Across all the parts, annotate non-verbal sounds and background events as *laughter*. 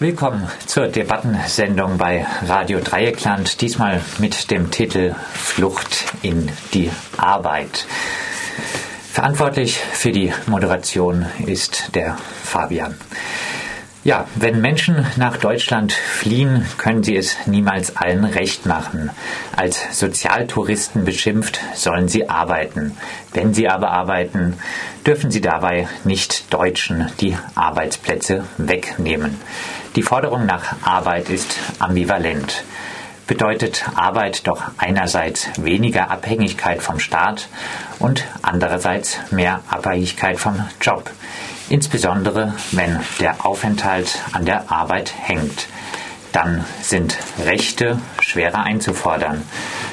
Willkommen zur Debattensendung bei Radio Dreieckland, diesmal mit dem Titel Flucht in die Arbeit. Verantwortlich für die Moderation ist der Fabian. Ja, wenn Menschen nach Deutschland fliehen, können sie es niemals allen recht machen. Als Sozialtouristen beschimpft, sollen sie arbeiten. Wenn sie aber arbeiten, dürfen sie dabei nicht Deutschen die Arbeitsplätze wegnehmen. Die Forderung nach Arbeit ist ambivalent. Bedeutet Arbeit doch einerseits weniger Abhängigkeit vom Staat und andererseits mehr Abhängigkeit vom Job. Insbesondere wenn der Aufenthalt an der Arbeit hängt. Dann sind Rechte schwerer einzufordern,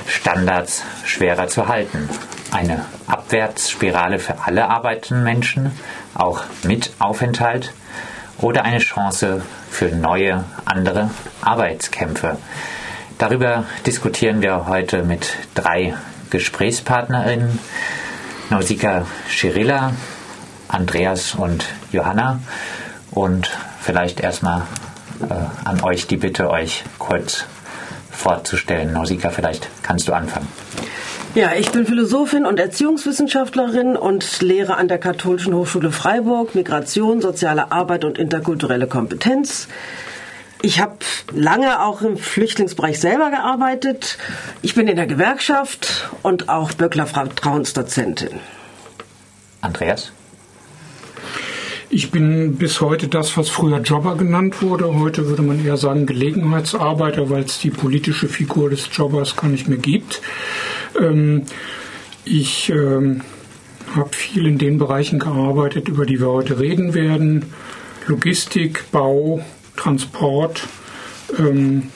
Standards schwerer zu halten. Eine Abwärtsspirale für alle arbeitenden Menschen, auch mit Aufenthalt, oder eine Chance für neue, andere Arbeitskämpfe. Darüber diskutieren wir heute mit drei Gesprächspartnerinnen. Nausika Schirilla, Andreas und Johanna. Und vielleicht erstmal äh, an euch die Bitte, euch kurz vorzustellen. Nausika, vielleicht kannst du anfangen. Ja, ich bin Philosophin und Erziehungswissenschaftlerin und lehre an der Katholischen Hochschule Freiburg Migration, soziale Arbeit und interkulturelle Kompetenz. Ich habe lange auch im Flüchtlingsbereich selber gearbeitet. Ich bin in der Gewerkschaft und auch Böckler Vertrauensdozentin. Andreas? Ich bin bis heute das, was früher Jobber genannt wurde. Heute würde man eher sagen Gelegenheitsarbeiter, weil es die politische Figur des Jobbers gar nicht mehr gibt. Ähm, ich ähm, habe viel in den Bereichen gearbeitet, über die wir heute reden werden. Logistik, Bau, Transport, ähm,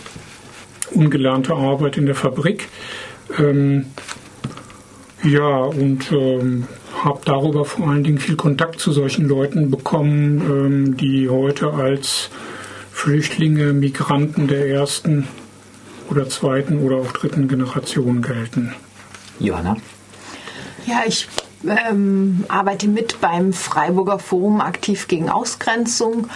ungelernte Arbeit in der Fabrik. Ähm, ja, und ähm, habe darüber vor allen Dingen viel Kontakt zu solchen Leuten bekommen, ähm, die heute als Flüchtlinge, Migranten der ersten oder zweiten oder auch dritten Generation gelten. Johanna? Ja, ich ähm, arbeite mit beim Freiburger Forum aktiv gegen Ausgrenzung.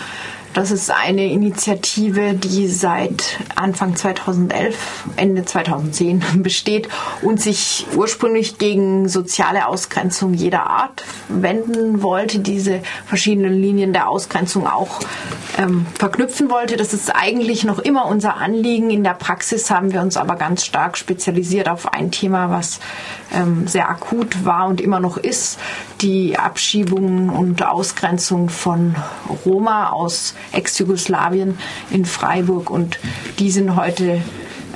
Das ist eine Initiative, die seit Anfang 2011, Ende 2010 *laughs* besteht und sich ursprünglich gegen soziale Ausgrenzung jeder Art wenden wollte, diese verschiedenen Linien der Ausgrenzung auch ähm, verknüpfen wollte. Das ist eigentlich noch immer unser Anliegen. In der Praxis haben wir uns aber ganz stark spezialisiert auf ein Thema, was ähm, sehr akut war und immer noch ist, die Abschiebung und Ausgrenzung von Roma aus Ex-Jugoslawien in Freiburg und die sind heute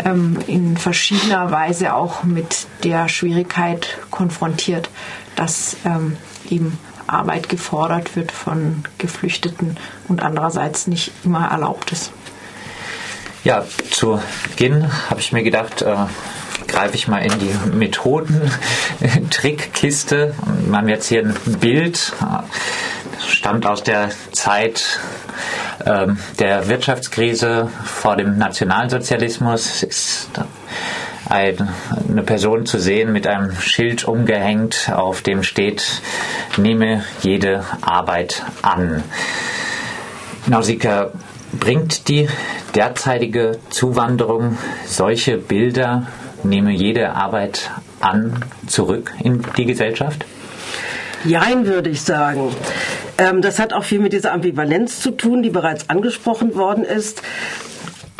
ähm, in verschiedener Weise auch mit der Schwierigkeit konfrontiert, dass ähm, eben Arbeit gefordert wird von Geflüchteten und andererseits nicht immer erlaubt ist. Ja, zu Beginn habe ich mir gedacht, äh, greife ich mal in die Methoden-Trickkiste. Wir haben jetzt hier ein Bild, stammt aus der Zeit ähm, der Wirtschaftskrise vor dem Nationalsozialismus. Ist ein, eine Person zu sehen mit einem Schild umgehängt, auf dem steht, nehme jede Arbeit an. Nausicaa, bringt die derzeitige Zuwanderung solche Bilder nehme jede Arbeit an, zurück in die Gesellschaft? Jein, würde ich sagen. Ähm, das hat auch viel mit dieser Ambivalenz zu tun, die bereits angesprochen worden ist.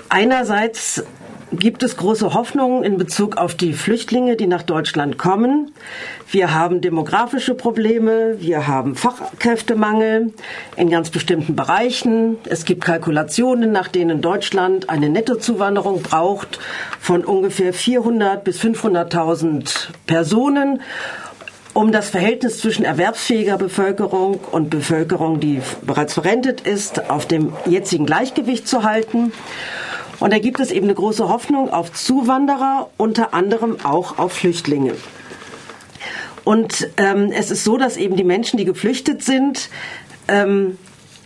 Einerseits gibt es große Hoffnungen in Bezug auf die Flüchtlinge, die nach Deutschland kommen. Wir haben demografische Probleme, wir haben Fachkräftemangel in ganz bestimmten Bereichen. Es gibt Kalkulationen, nach denen Deutschland eine Nettozuwanderung braucht von ungefähr 400 bis 500.000 Personen um das Verhältnis zwischen erwerbsfähiger Bevölkerung und Bevölkerung, die bereits verrentet ist, auf dem jetzigen Gleichgewicht zu halten. Und da gibt es eben eine große Hoffnung auf Zuwanderer, unter anderem auch auf Flüchtlinge. Und ähm, es ist so, dass eben die Menschen, die geflüchtet sind, ähm,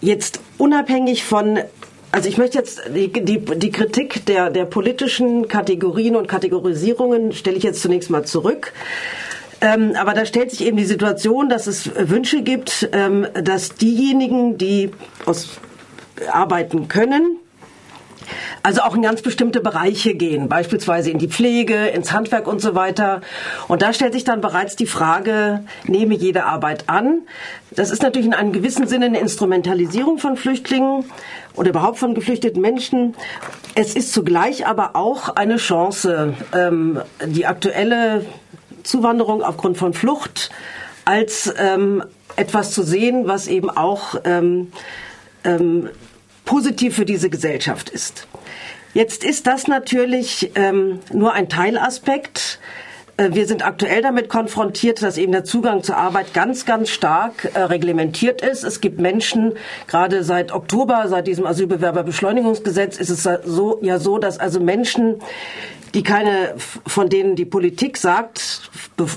jetzt unabhängig von also ich möchte jetzt die, die, die Kritik der, der politischen Kategorien und Kategorisierungen stelle ich jetzt zunächst mal zurück. Ähm, aber da stellt sich eben die Situation, dass es Wünsche gibt, ähm, dass diejenigen, die aus arbeiten können, also auch in ganz bestimmte Bereiche gehen, beispielsweise in die Pflege, ins Handwerk und so weiter. Und da stellt sich dann bereits die Frage, nehme jede Arbeit an? Das ist natürlich in einem gewissen Sinne eine Instrumentalisierung von Flüchtlingen oder überhaupt von geflüchteten Menschen. Es ist zugleich aber auch eine Chance, ähm, die aktuelle Zuwanderung aufgrund von Flucht als ähm, etwas zu sehen, was eben auch ähm, positiv für diese Gesellschaft ist. Jetzt ist das natürlich ähm, nur ein Teilaspekt. Äh, wir sind aktuell damit konfrontiert, dass eben der Zugang zur Arbeit ganz, ganz stark äh, reglementiert ist. Es gibt Menschen, gerade seit Oktober, seit diesem Asylbewerberbeschleunigungsgesetz, ist es so, ja so, dass also Menschen, die keine, von denen die Politik sagt,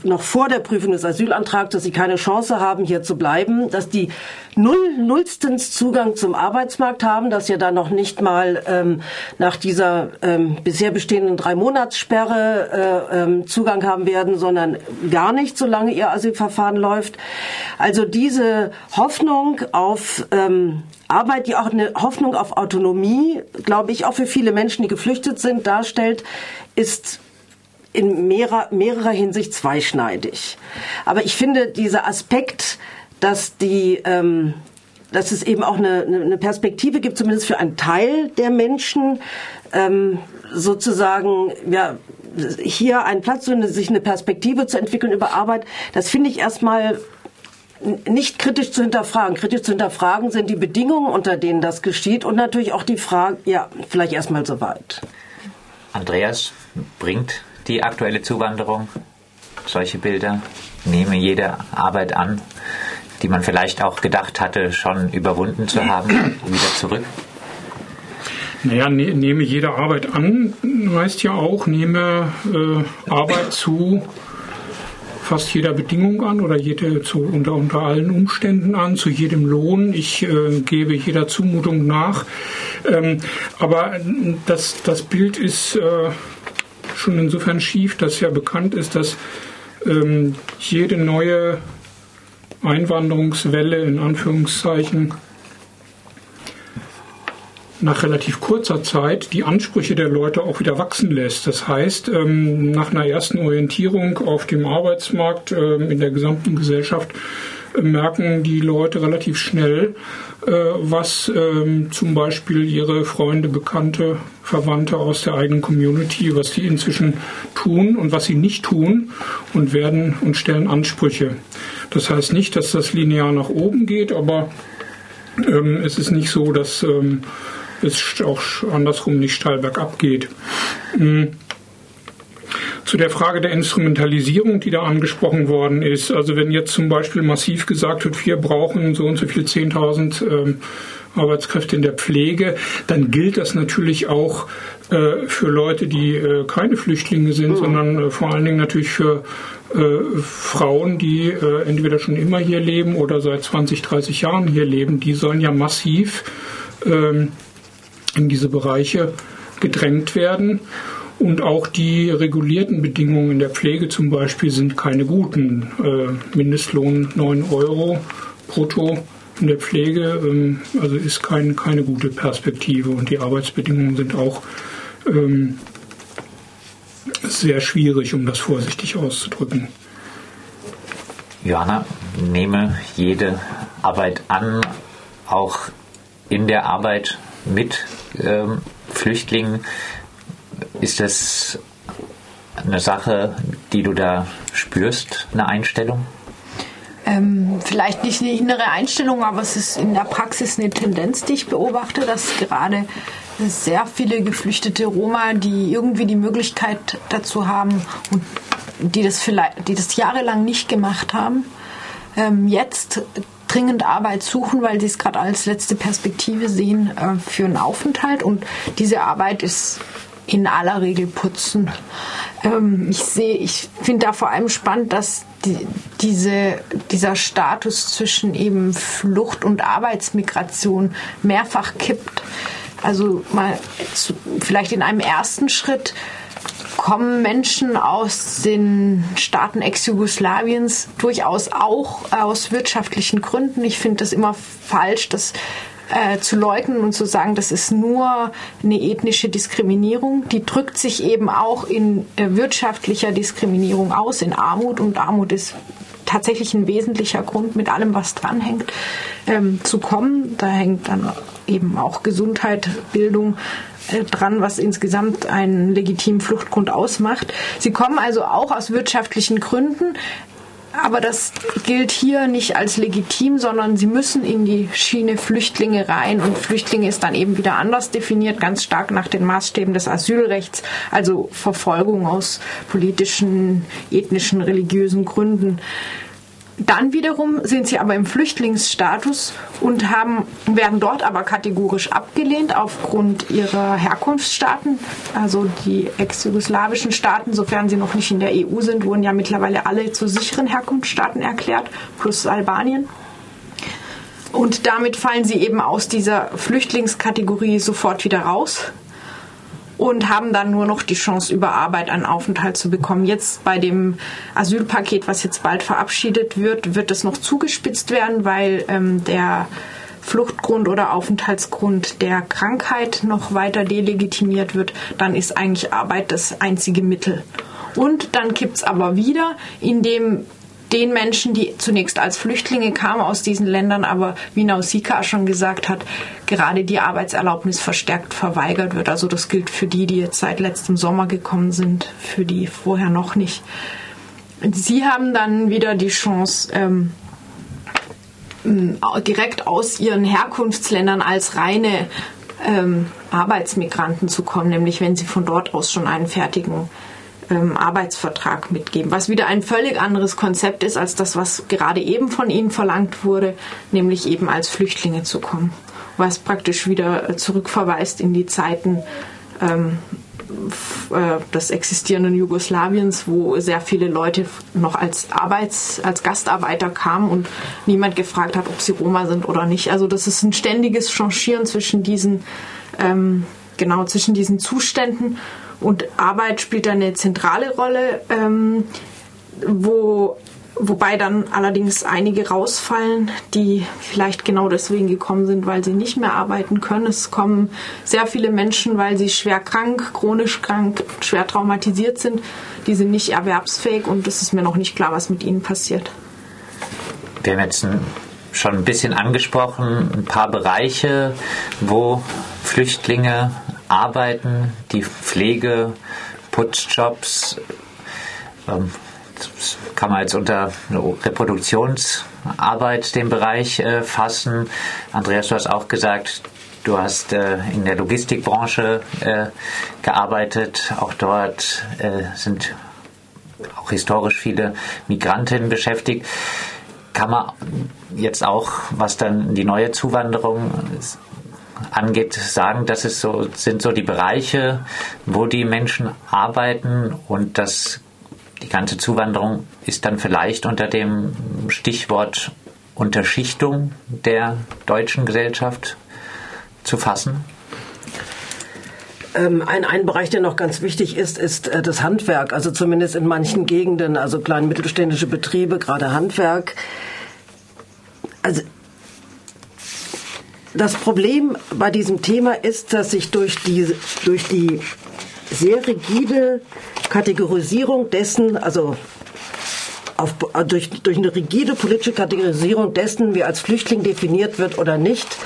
noch vor der Prüfung des Asylantrags, dass sie keine Chance haben, hier zu bleiben, dass die null, nullstens Zugang zum Arbeitsmarkt haben, dass ja da noch nicht mal ähm, nach dieser ähm, bisher bestehenden drei Monatssperre äh, ähm, Zugang haben werden, sondern gar nicht, solange ihr Asylverfahren läuft. Also diese Hoffnung auf ähm, Arbeit, die auch eine Hoffnung auf Autonomie, glaube ich, auch für viele Menschen, die geflüchtet sind, darstellt, ist in mehrerer, mehrerer Hinsicht zweischneidig. Aber ich finde, dieser Aspekt, dass die ähm, dass es eben auch eine, eine Perspektive gibt, zumindest für einen Teil der Menschen, ähm, sozusagen ja hier einen Platz, sich eine Perspektive zu entwickeln über Arbeit, das finde ich erstmal nicht kritisch zu hinterfragen. Kritisch zu hinterfragen sind die Bedingungen, unter denen das geschieht und natürlich auch die Frage, ja, vielleicht erstmal soweit. Andreas, bringt die aktuelle Zuwanderung solche Bilder? Nehme jede Arbeit an, die man vielleicht auch gedacht hatte, schon überwunden zu haben, *clears throat* wieder zurück? Naja, ne, nehme jede Arbeit an, heißt ja auch, nehme äh, Arbeit zu fast jeder Bedingung an oder jede zu, unter, unter allen Umständen an, zu jedem Lohn. Ich äh, gebe jeder Zumutung nach. Ähm, aber das, das Bild ist äh, schon insofern schief, dass ja bekannt ist, dass ähm, jede neue Einwanderungswelle in Anführungszeichen nach relativ kurzer Zeit die Ansprüche der Leute auch wieder wachsen lässt. Das heißt, ähm, nach einer ersten Orientierung auf dem Arbeitsmarkt ähm, in der gesamten Gesellschaft äh, merken die Leute relativ schnell, äh, was ähm, zum Beispiel ihre Freunde, Bekannte, Verwandte aus der eigenen Community, was die inzwischen tun und was sie nicht tun und werden und stellen Ansprüche. Das heißt nicht, dass das linear nach oben geht, aber es ist nicht so, dass es auch andersrum nicht steil bergab geht. Hm. Zu der Frage der Instrumentalisierung, die da angesprochen worden ist. Also wenn jetzt zum Beispiel massiv gesagt wird, wir brauchen so und so viel 10.000 ähm, Arbeitskräfte in der Pflege, dann gilt das natürlich auch für Leute, die äh, keine Flüchtlinge sind, mhm. sondern äh, vor allen Dingen natürlich für äh, Frauen, die äh, entweder schon immer hier leben oder seit 20, 30 Jahren hier leben. Die sollen ja massiv ähm, in diese Bereiche gedrängt werden. Und auch die regulierten Bedingungen in der Pflege zum Beispiel sind keine guten. Äh, Mindestlohn 9 Euro brutto in der Pflege, ähm, also ist kein, keine gute Perspektive. Und die Arbeitsbedingungen sind auch ähm, sehr schwierig, um das vorsichtig auszudrücken. Johanna, nehme jede Arbeit an, auch in der Arbeit mit ähm, Flüchtlingen. Ist das eine Sache, die du da spürst, eine Einstellung? Ähm, vielleicht nicht eine innere Einstellung, aber es ist in der Praxis eine Tendenz, die ich beobachte, dass gerade sehr viele geflüchtete Roma, die irgendwie die Möglichkeit dazu haben und die das vielleicht, die das jahrelang nicht gemacht haben, ähm, jetzt dringend Arbeit suchen, weil sie es gerade als letzte Perspektive sehen äh, für einen Aufenthalt. Und diese Arbeit ist in aller Regel putzen. Ähm, ich sehe, ich finde da vor allem spannend, dass die, diese, dieser Status zwischen eben Flucht und Arbeitsmigration mehrfach kippt. Also mal zu, vielleicht in einem ersten Schritt kommen Menschen aus den Staaten Ex-Jugoslawiens durchaus auch aus wirtschaftlichen Gründen. Ich finde das immer falsch, dass äh, zu leugnen und zu sagen, das ist nur eine ethnische Diskriminierung. Die drückt sich eben auch in äh, wirtschaftlicher Diskriminierung aus, in Armut. Und Armut ist tatsächlich ein wesentlicher Grund, mit allem, was dranhängt, ähm, zu kommen. Da hängt dann eben auch Gesundheit, Bildung äh, dran, was insgesamt einen legitimen Fluchtgrund ausmacht. Sie kommen also auch aus wirtschaftlichen Gründen. Aber das gilt hier nicht als legitim, sondern sie müssen in die Schiene Flüchtlinge rein. Und Flüchtlinge ist dann eben wieder anders definiert, ganz stark nach den Maßstäben des Asylrechts, also Verfolgung aus politischen, ethnischen, religiösen Gründen. Dann wiederum sind sie aber im Flüchtlingsstatus und haben, werden dort aber kategorisch abgelehnt aufgrund ihrer Herkunftsstaaten. Also die ex-jugoslawischen Staaten, sofern sie noch nicht in der EU sind, wurden ja mittlerweile alle zu sicheren Herkunftsstaaten erklärt, plus Albanien. Und damit fallen sie eben aus dieser Flüchtlingskategorie sofort wieder raus und haben dann nur noch die Chance, über Arbeit einen Aufenthalt zu bekommen. Jetzt bei dem Asylpaket, was jetzt bald verabschiedet wird, wird es noch zugespitzt werden, weil ähm, der Fluchtgrund oder Aufenthaltsgrund der Krankheit noch weiter delegitimiert wird, dann ist eigentlich Arbeit das einzige Mittel. Und dann kippt es aber wieder, indem den Menschen, die zunächst als Flüchtlinge kamen aus diesen Ländern, aber wie Nausicaa schon gesagt hat, gerade die Arbeitserlaubnis verstärkt verweigert wird. Also das gilt für die, die jetzt seit letztem Sommer gekommen sind, für die vorher noch nicht. Sie haben dann wieder die Chance, ähm, direkt aus ihren Herkunftsländern als reine ähm, Arbeitsmigranten zu kommen, nämlich wenn sie von dort aus schon einen fertigen ähm, Arbeitsvertrag mitgeben, was wieder ein völlig anderes Konzept ist als das, was gerade eben von ihnen verlangt wurde, nämlich eben als Flüchtlinge zu kommen, was praktisch wieder äh, zurückverweist in die Zeiten ähm, äh, des existierenden Jugoslawiens, wo sehr viele Leute noch als Arbeits-, als Gastarbeiter kamen und niemand gefragt hat, ob sie Roma sind oder nicht. Also das ist ein ständiges Changieren zwischen diesen, ähm, genau, zwischen diesen Zuständen und Arbeit spielt eine zentrale Rolle, ähm, wo, wobei dann allerdings einige rausfallen, die vielleicht genau deswegen gekommen sind, weil sie nicht mehr arbeiten können. Es kommen sehr viele Menschen, weil sie schwer krank, chronisch krank, schwer traumatisiert sind. Die sind nicht erwerbsfähig und es ist mir noch nicht klar, was mit ihnen passiert. Wir haben jetzt schon ein bisschen angesprochen, ein paar Bereiche, wo Flüchtlinge arbeiten, die Pflege, Putzjobs, ähm, kann man jetzt unter Reproduktionsarbeit den Bereich äh, fassen. Andreas, du hast auch gesagt, du hast äh, in der Logistikbranche äh, gearbeitet. Auch dort sind auch historisch viele Migrantinnen beschäftigt. Kann man jetzt auch, was dann die neue Zuwanderung angeht, sagen, das ist so, sind so die Bereiche, wo die Menschen arbeiten und das, die ganze Zuwanderung ist dann vielleicht unter dem Stichwort Unterschichtung der deutschen Gesellschaft zu fassen? Ähm, ein, ein Bereich, der noch ganz wichtig ist, ist äh, das Handwerk. Also zumindest in manchen Gegenden, also kleine mittelständische Betriebe, gerade Handwerk. Also das Problem bei diesem Thema ist, dass sich durch die, durch die sehr rigide Kategorisierung dessen, also auf, durch, durch eine rigide politische Kategorisierung dessen, wie als Flüchtling definiert wird oder nicht,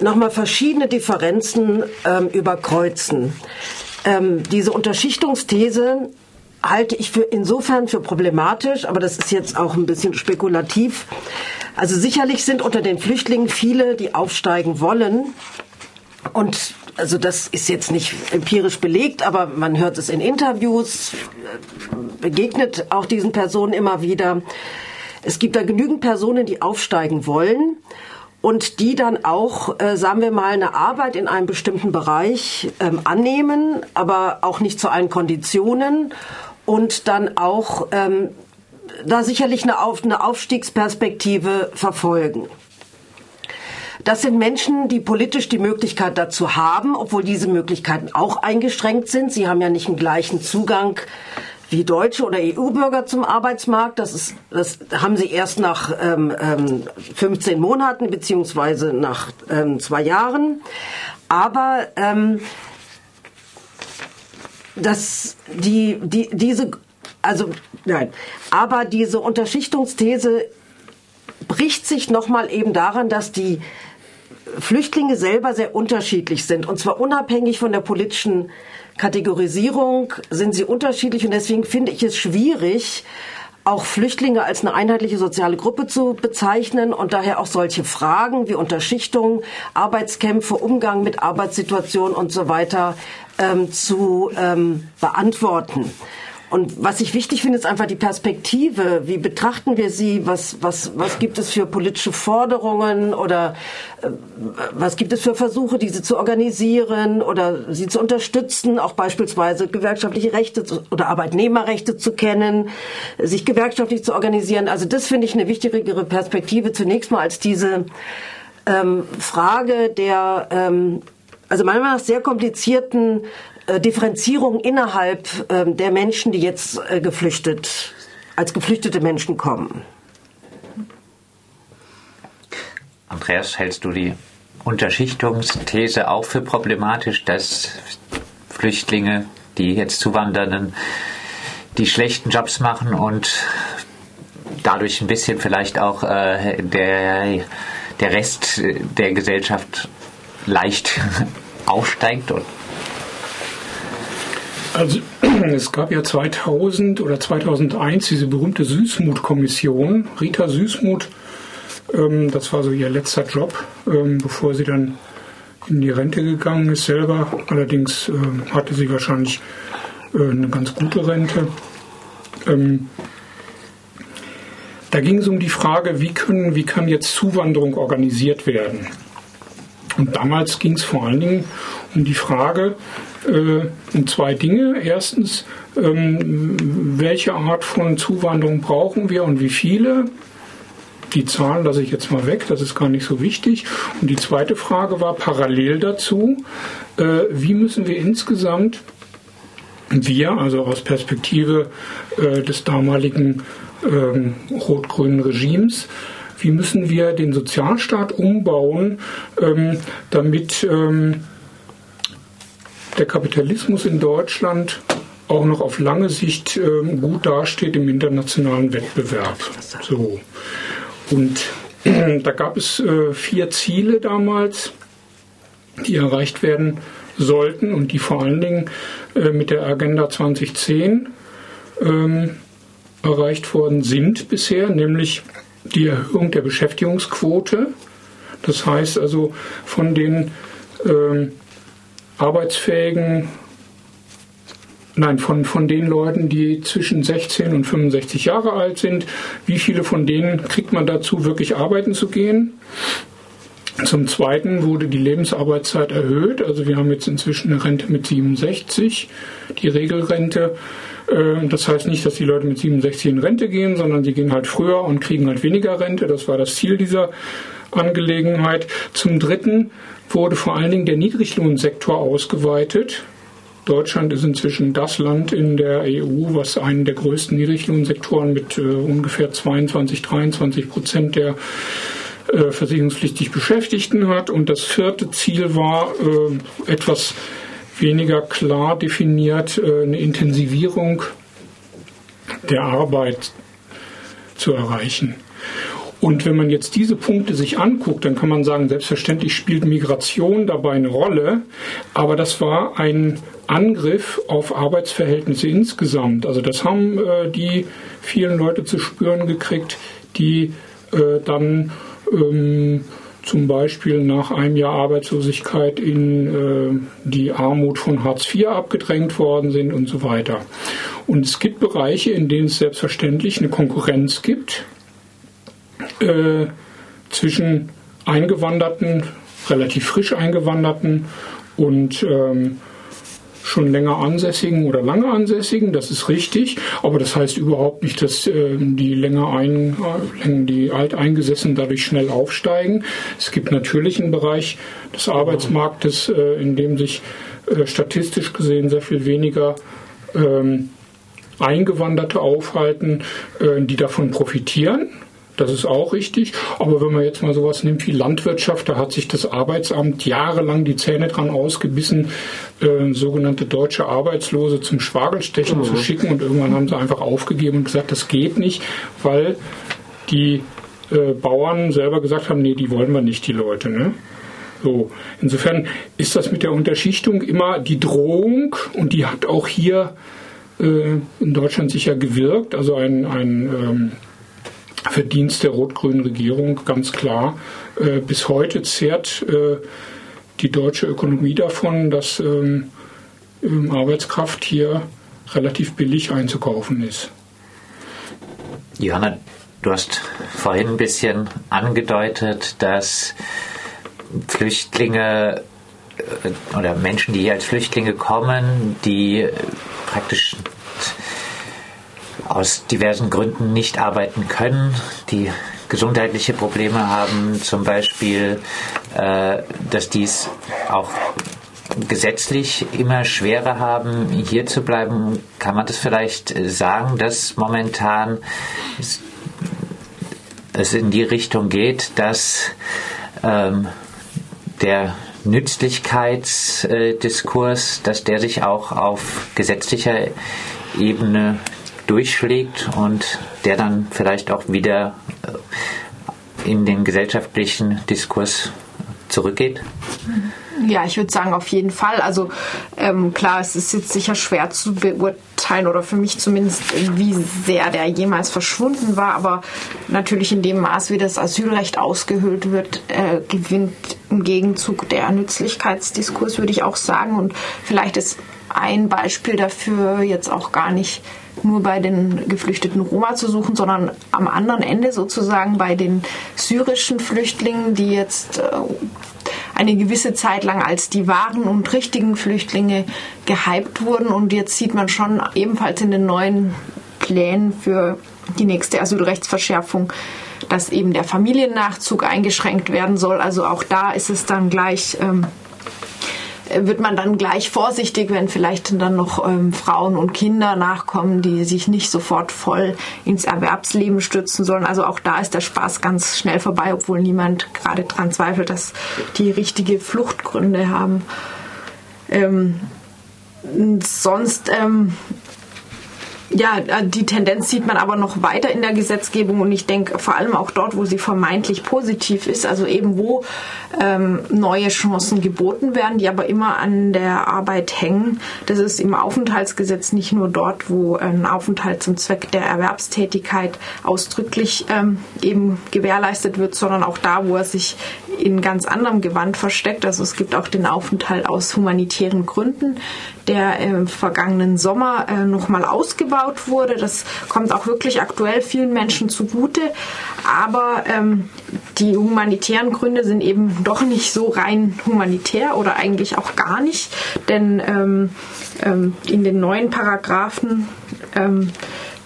nochmal verschiedene Differenzen ähm, überkreuzen. Ähm, diese Unterschichtungsthese halte ich für insofern für problematisch, aber das ist jetzt auch ein bisschen spekulativ. Also sicherlich sind unter den Flüchtlingen viele, die aufsteigen wollen. Und also das ist jetzt nicht empirisch belegt, aber man hört es in Interviews, begegnet auch diesen Personen immer wieder. Es gibt da genügend Personen, die aufsteigen wollen und die dann auch, äh, sagen wir mal, eine Arbeit in einem bestimmten Bereich ähm, annehmen, aber auch nicht zu allen Konditionen und dann auch ähm, da sicherlich eine, Auf, eine Aufstiegsperspektive verfolgen. Das sind Menschen, die politisch die Möglichkeit dazu haben, obwohl diese Möglichkeiten auch eingeschränkt sind. Sie haben ja nicht den gleichen Zugang wie Deutsche oder EU-Bürger zum Arbeitsmarkt. Das, ist, das haben sie erst nach ähm, 15 ähm, Monaten beziehungsweise nach ähm, zwei Jahren. Aber ähm, dass die, die, diese, also nein, aber diese Unterschichtungsthese bricht sich nochmal eben daran, dass die Flüchtlinge selber sehr unterschiedlich sind. Und zwar unabhängig von der politischen Kategorisierung sind sie unterschiedlich. Und deswegen finde ich es schwierig, auch Flüchtlinge als eine einheitliche soziale Gruppe zu bezeichnen und daher auch solche Fragen wie Unterschichtung, Arbeitskämpfe, Umgang mit Arbeitssituationen und so weiter ähm, zu ähm, beantworten. Und was ich wichtig finde, ist einfach die Perspektive. Wie betrachten wir sie? Was, was, was gibt es für politische Forderungen oder äh, was gibt es für Versuche, diese zu organisieren oder sie zu unterstützen, auch beispielsweise gewerkschaftliche Rechte oder Arbeitnehmerrechte zu kennen, sich gewerkschaftlich zu organisieren. Also das finde ich eine wichtigere Perspektive zunächst mal als diese ähm, Frage der ähm, also meiner Meinung nach sehr komplizierten Differenzierung innerhalb ähm, der Menschen, die jetzt äh, geflüchtet, als geflüchtete Menschen kommen. Andreas, hältst du die Unterschichtungsthese auch für problematisch, dass Flüchtlinge, die jetzt zuwandernden, die schlechten Jobs machen und dadurch ein bisschen vielleicht auch äh, der, der Rest der Gesellschaft leicht *laughs* aufsteigt und also *clears throat* es gab ja 2000 oder 2001 diese berühmte Süßmut-Kommission. Rita Süßmut, ähm, das war so ihr letzter Job, ähm, bevor sie dann in die Rente gegangen ist selber. Allerdings ähm, hatte sie wahrscheinlich äh, eine ganz gute Rente. Ähm, da ging es um die Frage, wie, können, wie kann jetzt Zuwanderung organisiert werden. Und damals ging es vor allen Dingen um die Frage, äh, um zwei Dinge. Erstens, ähm, welche Art von Zuwanderung brauchen wir und wie viele? Die Zahlen lasse ich jetzt mal weg, das ist gar nicht so wichtig. Und die zweite Frage war parallel dazu, äh, wie müssen wir insgesamt, wir, also aus Perspektive äh, des damaligen ähm, rot-grünen Regimes, wie müssen wir den Sozialstaat umbauen, ähm, damit ähm, der Kapitalismus in Deutschland auch noch auf lange Sicht ähm, gut dasteht im internationalen Wettbewerb. So. Und *clears throat* da gab es äh, vier Ziele damals, die erreicht werden sollten und die vor allen Dingen äh, mit der Agenda 2010 ähm, erreicht worden sind bisher, nämlich die Erhöhung der Beschäftigungsquote. Das heißt also von den ähm, arbeitsfähigen, nein, von, von den Leuten, die zwischen 16 und 65 Jahre alt sind, wie viele von denen kriegt man dazu, wirklich arbeiten zu gehen? Zum Zweiten wurde die Lebensarbeitszeit erhöht. Also wir haben jetzt inzwischen eine Rente mit 67, die Regelrente. Ähm, das heißt nicht, dass die Leute mit 67 in Rente gehen, sondern sie gehen halt früher und kriegen halt weniger Rente. Das war das Ziel dieser Angelegenheit. Zum Dritten wurde vor allen Dingen der Niedriglohnsektor ausgeweitet. Deutschland ist inzwischen das Land in der EU, was einen der größten Niedriglohnsektoren mit äh, ungefähr 22, 23 Prozent der äh, versicherungspflichtig Beschäftigten hat. Und das vierte Ziel war äh, etwas weniger klar definiert, äh, eine Intensivierung der Arbeit zu erreichen. Und wenn man jetzt diese Punkte sich anguckt, dann kann man sagen, selbstverständlich spielt Migration dabei eine Rolle, aber das war ein Angriff auf Arbeitsverhältnisse insgesamt. Also das haben äh, die vielen Leute zu spüren gekriegt, die äh, dann ähm, zum Beispiel nach einem Jahr Arbeitslosigkeit in äh, die Armut von Hartz IV abgedrängt worden sind und so weiter. Und es gibt Bereiche, in denen es selbstverständlich eine Konkurrenz gibt äh, zwischen Eingewanderten, relativ frisch Eingewanderten und ähm, schon länger Ansässigen oder lange Ansässigen, das ist richtig, aber das heißt überhaupt nicht, dass äh, die länger ein, äh, die Alteingesessenen dadurch schnell aufsteigen. Es gibt natürlich einen Bereich des Arbeitsmarktes, äh, in dem sich äh, statistisch gesehen sehr viel weniger ähm, Eingewanderte aufhalten, äh, die davon profitieren. Das ist auch richtig. Aber wenn man jetzt mal sowas nimmt wie Landwirtschaft, da hat sich das Arbeitsamt jahrelang die Zähne dran ausgebissen, äh, sogenannte deutsche Arbeitslose zum Schwagelstechen mhm. zu schicken. Und irgendwann haben sie einfach aufgegeben und gesagt, das geht nicht, weil die äh, Bauern selber gesagt haben, nee, die wollen wir nicht, die Leute. Ne? So, insofern ist das mit der Unterschichtung immer die Drohung und die hat auch hier äh, in Deutschland sicher gewirkt. Also ein, ein ähm, Verdienst der rot-grünen Regierung, ganz klar. Äh, bis heute zehrt äh, die deutsche Ökonomie davon, dass ähm, ähm, Arbeitskraft hier relativ billig einzukaufen ist. Johanna, du hast vorhin ein bisschen angedeutet, dass Flüchtlinge äh, oder Menschen, die hier als Flüchtlinge kommen, die praktisch aus diversen Gründen nicht arbeiten können, die gesundheitliche Probleme haben, zum Beispiel, äh, dass dies auch gesetzlich immer schwerer haben, hier zu bleiben. Kann man das vielleicht sagen, dass momentan es in die Richtung geht, dass ähm, der Nützlichkeitsdiskurs, dass der sich auch auf gesetzlicher Ebene durchschlägt und der dann vielleicht auch wieder äh, in den gesellschaftlichen Diskurs zurückgeht? Ja, ich würde sagen, auf jeden Fall. Also ähm, klar, es ist jetzt sicher schwer zu beurteilen oder für mich zumindest, wie sehr der jemals verschwunden war. Aber natürlich in dem Maß, wie das Asylrecht ausgehöhlt wird, äh, gewinnt im Gegenzug der Nützlichkeitsdiskurs, würde ich auch sagen. Und vielleicht ist ein Beispiel dafür jetzt auch gar nicht nur bei den geflüchteten Roma zu suchen, sondern am anderen Ende sozusagen bei den syrischen Flüchtlingen, die jetzt äh, eine gewisse Zeit lang als die wahren und richtigen Flüchtlinge gehypt wurden. Und jetzt sieht man schon ebenfalls in den neuen Plänen für die nächste Asylrechtsverschärfung, dass eben der Familiennachzug eingeschränkt werden soll. Also auch da ist es dann gleich ähm, wird man dann gleich vorsichtig, wenn vielleicht dann noch ähm, Frauen und Kinder nachkommen, die sich nicht sofort voll ins Erwerbsleben stürzen sollen. Also auch da ist der Spaß ganz schnell vorbei, obwohl niemand gerade daran zweifelt, dass die richtige Fluchtgründe haben. Ähm, sonst ähm, ja, äh, die Tendenz sieht man aber noch weiter in der Gesetzgebung und ich denke vor allem auch dort, wo sie vermeintlich positiv ist, also eben wo ähm, neue Chancen geboten werden, die aber immer an der Arbeit hängen. Das ist im Aufenthaltsgesetz nicht nur dort, wo ein Aufenthalt zum Zweck der Erwerbstätigkeit ausdrücklich ähm, eben gewährleistet wird, sondern auch da, wo er sich in ganz anderem Gewand versteckt. Also es gibt auch den Aufenthalt aus humanitären Gründen, der im vergangenen Sommer äh, nochmal ausgebaut wurde. Das kommt auch wirklich aktuell vielen Menschen zugute. Aber ähm, die humanitären Gründe sind eben doch nicht so rein humanitär oder eigentlich auch gar nicht. Denn ähm, ähm, in den neuen Paragraphen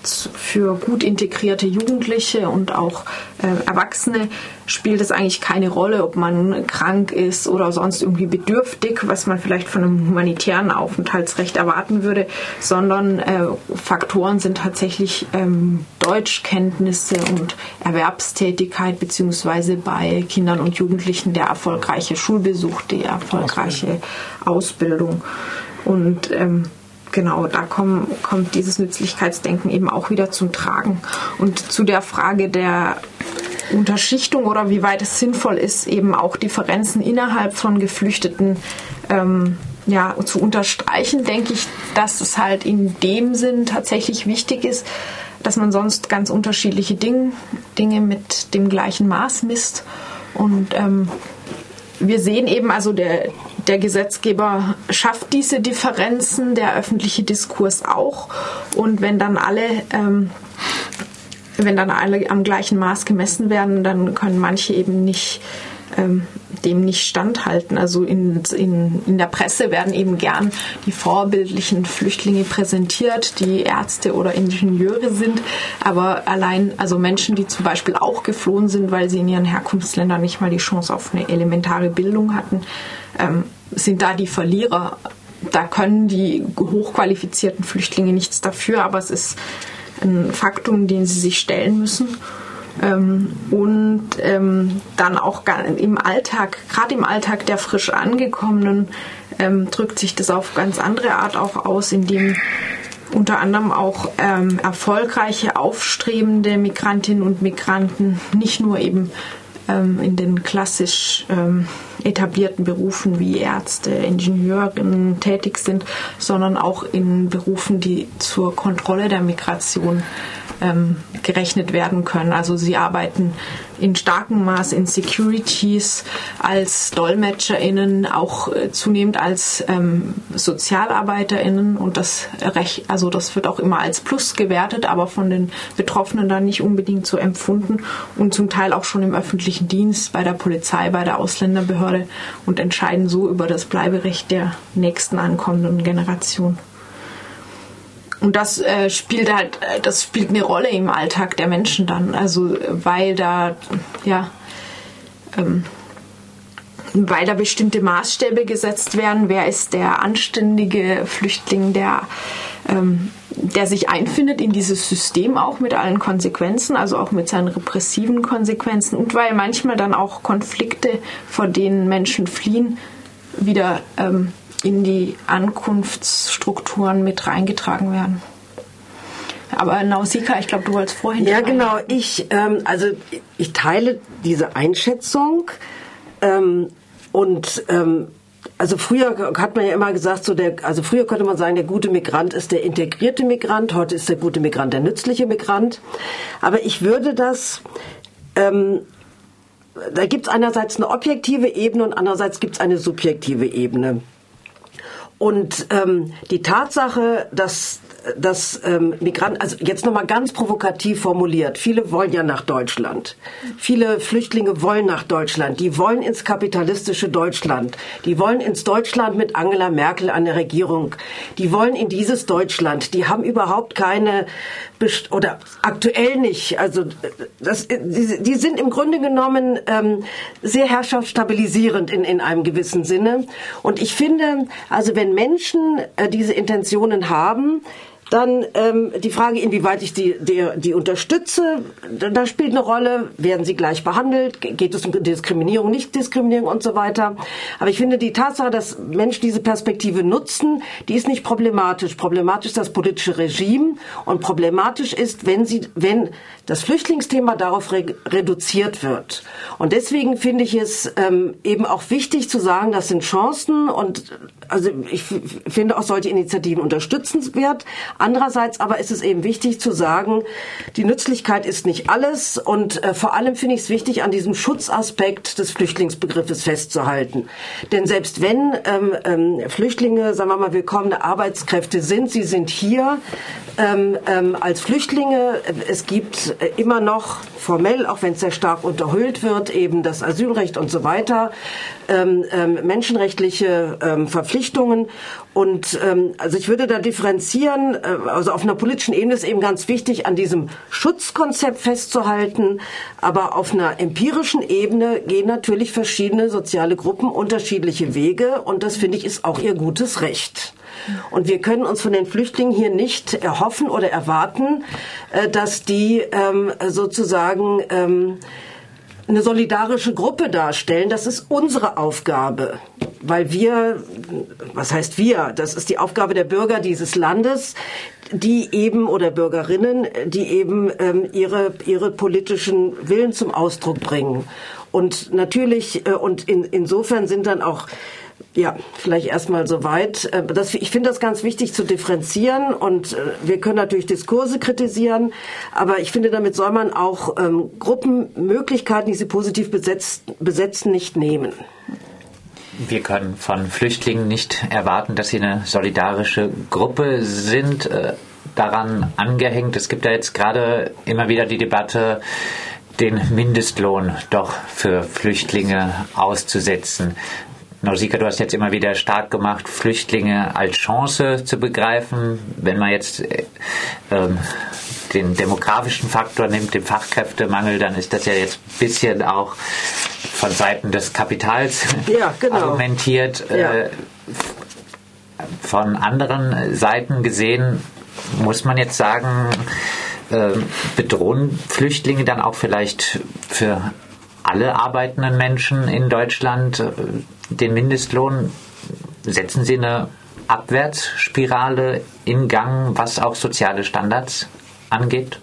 für gut integrierte Jugendliche und auch äh, Erwachsene spielt es eigentlich keine Rolle, ob man krank ist oder sonst irgendwie bedürftig, was man vielleicht von einem humanitären Aufenthaltsrecht erwarten würde, sondern äh, Faktoren sind tatsächlich ähm, Deutschkenntnisse und Erwerbstätigkeit beziehungsweise bei Kindern und Jugendlichen der erfolgreiche Schulbesuch, die erfolgreiche Ausbildung. Und ähm, genau, da komm, kommt dieses Nützlichkeitsdenken eben auch wieder zum Tragen. Und zu der Frage der Unterschichtung oder wie weit es sinnvoll ist, eben auch Differenzen innerhalb von Geflüchteten ähm, ja, zu unterstreichen, denke ich, dass es halt in dem Sinn tatsächlich wichtig ist, dass man sonst ganz unterschiedliche Dinge, Dinge mit dem gleichen Maß misst. Und ähm, wir sehen eben, also der, der Gesetzgeber schafft diese Differenzen, der öffentliche Diskurs auch. Und wenn dann alle ähm, wenn dann alle am gleichen Maß gemessen werden, dann können manche eben nicht ähm, dem nicht standhalten. Also in, in, in der Presse werden eben gern die vorbildlichen Flüchtlinge präsentiert, die Ärzte oder Ingenieure sind, aber allein, also Menschen, die zum Beispiel auch geflohen sind, weil sie in ihren Herkunftsländern nicht mal die Chance auf eine elementare Bildung hatten, ähm, sind da die Verlierer da können die hochqualifizierten Flüchtlinge nichts dafür, aber es ist ein Faktum, den sie sich stellen müssen. Ähm, und ähm, dann auch im Alltag, gerade im Alltag der frisch angekommenen, ähm, drückt sich das auf ganz andere Art auch aus, indem unter anderem auch ähm, erfolgreiche, aufstrebende Migrantinnen und Migranten nicht nur eben ähm, in den klassisch ähm, etablierten Berufen wie Ärzte, Ingenieurinnen tätig sind, sondern auch in Berufen, die zur Kontrolle der Migration ähm, gerechnet werden können. Also sie arbeiten in starkem Maß in Securities als DolmetscherInnen, auch äh, zunehmend als ähm, SozialarbeiterInnen und das also das wird auch immer als Plus gewertet, aber von den Betroffenen dann nicht unbedingt so empfunden und zum Teil auch schon im öffentlichen Dienst, bei der Polizei, bei der Ausländerbehörde und entscheiden so über das Bleiberecht der nächsten ankommenden Generation. Und das äh, spielt halt, äh, das spielt eine Rolle im Alltag der Menschen dann. Also weil da, ja, ähm, weil da bestimmte Maßstäbe gesetzt werden. Wer ist der anständige Flüchtling, der, ähm, der sich einfindet in dieses System auch mit allen Konsequenzen, also auch mit seinen repressiven Konsequenzen und weil manchmal dann auch Konflikte, vor denen Menschen fliehen, wieder ähm, in die Ankunftsstrukturen mit reingetragen werden. Aber Nausika, ich glaube, du wolltest vorhin. Ja, genau. Ich, ähm, also ich teile diese Einschätzung ähm, und ähm, also früher hat man ja immer gesagt, so der, also früher konnte man sagen, der gute Migrant ist der integrierte Migrant, heute ist der gute Migrant der nützliche Migrant. Aber ich würde das ähm, da gibt es einerseits eine objektive Ebene und andererseits gibt es eine subjektive Ebene. Und ähm, die Tatsache, dass dass ähm, Migranten, also jetzt nochmal ganz provokativ formuliert, viele wollen ja nach Deutschland. Viele Flüchtlinge wollen nach Deutschland. Die wollen ins kapitalistische Deutschland. Die wollen ins Deutschland mit Angela Merkel an der Regierung. Die wollen in dieses Deutschland. Die haben überhaupt keine, oder aktuell nicht. Also das, die, die sind im Grunde genommen ähm, sehr herrschaftsstabilisierend in, in einem gewissen Sinne. Und ich finde, also wenn Menschen äh, diese Intentionen haben, dann ähm, die Frage, inwieweit ich die, die, die unterstütze, da spielt eine Rolle. Werden sie gleich behandelt? Geht es um Diskriminierung, Nicht-Diskriminierung und so weiter? Aber ich finde die Tatsache, dass Menschen diese Perspektive nutzen, die ist nicht problematisch. Problematisch ist das politische Regime und problematisch ist, wenn sie, wenn das Flüchtlingsthema darauf re reduziert wird. Und deswegen finde ich es ähm, eben auch wichtig zu sagen, das sind Chancen und also ich finde auch solche Initiativen unterstützenswert. Andererseits aber ist es eben wichtig zu sagen, die Nützlichkeit ist nicht alles und äh, vor allem finde ich es wichtig, an diesem Schutzaspekt des Flüchtlingsbegriffes festzuhalten. Denn selbst wenn ähm, ähm, Flüchtlinge, sagen wir mal, willkommene Arbeitskräfte sind, sie sind hier ähm, ähm als Flüchtlinge. Es gibt äh, immer noch formell, auch wenn es sehr stark unterhöhlt wird, eben das Asylrecht und so weiter, ähm, ähm, menschenrechtliche ähm, Verpflichtungen. Und ähm, also ich würde da differenzieren, äh, also auf einer politischen Ebene ist eben ganz wichtig, an diesem Schutzkonzept festzuhalten, aber auf einer empirischen Ebene gehen natürlich verschiedene soziale Gruppen unterschiedliche Wege und das finde ich ist auch ihr gutes Recht. Und wir können uns von den Flüchtlingen hier nicht erhoffen oder erwarten, äh, dass die ähm, sozusagen ähm, eine solidarische Gruppe darstellen. Das ist unsere Aufgabe, weil wir, was heißt wir? Das ist die Aufgabe der Bürger dieses Landes, die eben oder Bürgerinnen, die eben ähm, ihre ihre politischen Willen zum Ausdruck bringen. Und natürlich äh, und in, insofern sind dann auch ja, vielleicht erstmal soweit. Äh, ich finde das ganz wichtig zu differenzieren und äh, wir können natürlich Diskurse kritisieren, aber ich finde, damit soll man auch ähm, Gruppenmöglichkeiten, die sie positiv besetzen, nicht nehmen. Wir können von Flüchtlingen nicht erwarten, dass sie eine solidarische Gruppe sind. Äh, daran angehängt, es gibt ja jetzt gerade immer wieder die Debatte, den Mindestlohn doch für Flüchtlinge auszusetzen. Nausika, du hast jetzt immer wieder stark gemacht, Flüchtlinge als Chance zu begreifen. Wenn man jetzt äh, ähm, den demografischen Faktor nimmt, den Fachkräftemangel, dann ist das ja jetzt ein bisschen auch von Seiten des Kapitals ja, genau. argumentiert. Ja. Äh, von anderen Seiten gesehen, muss man jetzt sagen, äh, bedrohen Flüchtlinge dann auch vielleicht für alle arbeitenden Menschen in Deutschland äh, den Mindestlohn? Setzen Sie eine Abwärtsspirale in Gang, was auch soziale Standards angeht?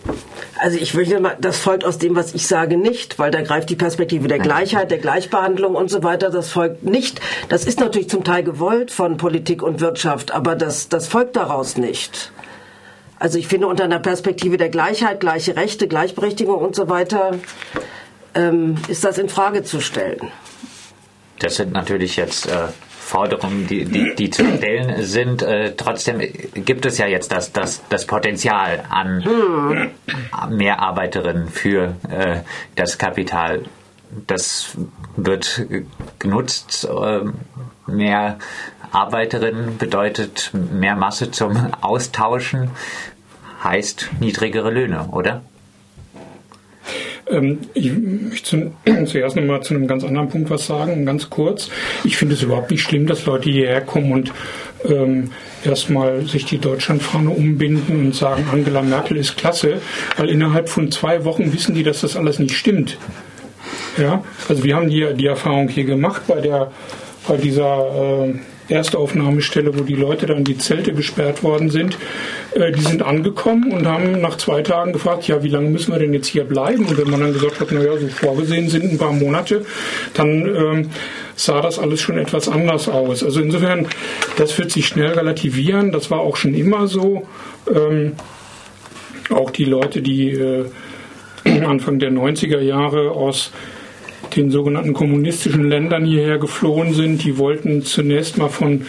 Also ich würde mal, das folgt aus dem, was ich sage, nicht, weil da greift die Perspektive der Gleichheit, der Gleichbehandlung und so weiter. Das folgt nicht. Das ist natürlich zum Teil gewollt von Politik und Wirtschaft, aber das, das folgt daraus nicht. Also ich finde unter einer Perspektive der Gleichheit, gleiche Rechte, Gleichberechtigung und so weiter ähm, ist das in Frage zu stellen. Das sind natürlich jetzt äh, Forderungen, die, die, die zu stellen sind. Äh, trotzdem gibt es ja jetzt das, das, das Potenzial an hm. mehr Arbeiterinnen für äh, das Kapital. Das wird genutzt. Äh, mehr Arbeiterinnen bedeutet mehr Masse zum Austauschen, heißt niedrigere Löhne, oder? Ähm, ich möchte *clears throat* zuerst noch mal zu einem ganz anderen Punkt was sagen, ganz kurz. Ich finde es überhaupt nicht schlimm, dass Leute hierher kommen und ähm, erstmal sich die Deutschlandfahne umbinden und sagen, Angela Merkel ist klasse, weil innerhalb von zwei Wochen wissen die, dass das alles nicht stimmt. Ja, also wir haben die, die Erfahrung hier gemacht bei der bei dieser äh, Erstaufnahmestelle, wo die Leute dann die Zelte gesperrt worden sind, äh, die sind angekommen und haben nach zwei Tagen gefragt, ja, wie lange müssen wir denn jetzt hier bleiben? Und wenn man dann gesagt hat, naja, so vorgesehen sind ein paar Monate, dann ähm, sah das alles schon etwas anders aus. Also insofern, das wird sich schnell relativieren. Das war auch schon immer so. Ähm, auch die Leute, die äh, *clears throat* Anfang der 90er Jahre aus den sogenannten kommunistischen Ländern hierher geflohen sind. Die wollten zunächst mal von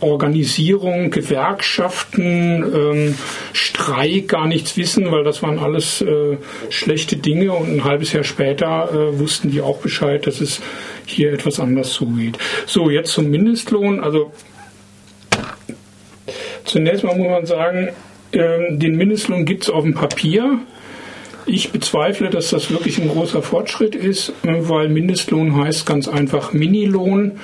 Organisierung, Gewerkschaften, ähm, Streik gar nichts wissen, weil das waren alles äh, schlechte Dinge und ein halbes Jahr später äh, wussten die auch Bescheid, dass es hier etwas anders zugeht. So, jetzt zum Mindestlohn. Also zunächst mal muss man sagen, äh, den Mindestlohn gibt es auf dem Papier. Ich bezweifle, dass das wirklich ein großer Fortschritt ist, weil Mindestlohn heißt ganz einfach Minilohn.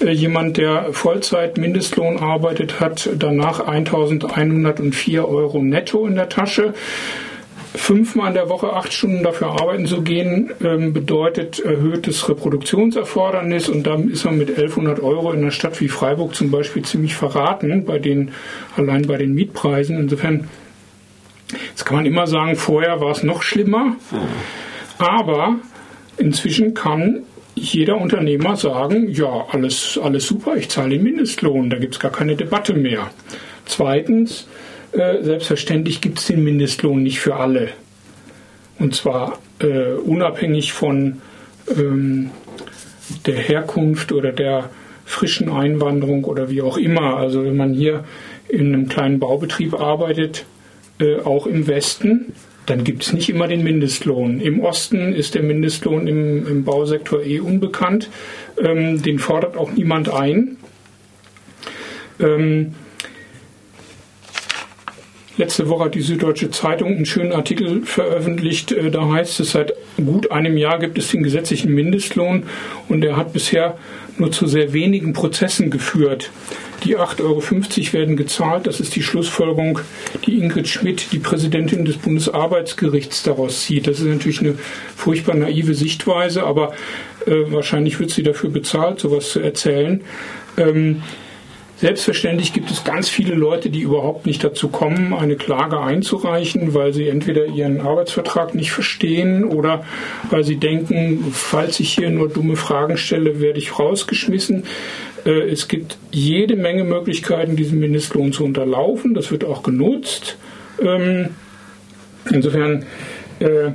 Äh, jemand, der Vollzeit Mindestlohn arbeitet, hat danach 1104 Euro netto in der Tasche. Fünfmal in der Woche acht Stunden dafür arbeiten zu gehen, ähm, bedeutet erhöhtes Reproduktionserfordernis und dann ist man mit 1100 Euro in einer Stadt wie Freiburg zum Beispiel ziemlich verraten, bei den, allein bei den Mietpreisen. Insofern Jetzt kann man immer sagen, vorher war es noch schlimmer, aber inzwischen kann jeder Unternehmer sagen, ja, alles, alles super, ich zahle den Mindestlohn, da gibt es gar keine Debatte mehr. Zweitens, äh, selbstverständlich gibt es den Mindestlohn nicht für alle. Und zwar äh, unabhängig von ähm, der Herkunft oder der frischen Einwanderung oder wie auch immer. Also wenn man hier in einem kleinen Baubetrieb arbeitet, äh, auch im Westen, dann gibt es nicht immer den Mindestlohn. Im Osten ist der Mindestlohn im, im Bausektor eh unbekannt. Ähm, den fordert auch niemand ein. Ähm, Letzte Woche hat die Süddeutsche Zeitung einen schönen Artikel veröffentlicht. Äh, da heißt es, seit gut einem Jahr gibt es den gesetzlichen Mindestlohn und er hat bisher nur zu sehr wenigen Prozessen geführt. Die 8,50 Euro werden gezahlt. Das ist die Schlussfolgerung, die Ingrid Schmidt, die Präsidentin des Bundesarbeitsgerichts, daraus zieht. Das ist natürlich eine furchtbar naive Sichtweise, aber äh, wahrscheinlich wird sie dafür bezahlt, sowas zu erzählen. Ähm, Selbstverständlich gibt es ganz viele Leute, die überhaupt nicht dazu kommen, eine Klage einzureichen, weil sie entweder ihren Arbeitsvertrag nicht verstehen oder weil sie denken, falls ich hier nur dumme Fragen stelle, werde ich rausgeschmissen. Äh, es gibt jede Menge Möglichkeiten, diesen Mindestlohn zu unterlaufen. Das wird auch genutzt. Ähm, insofern äh,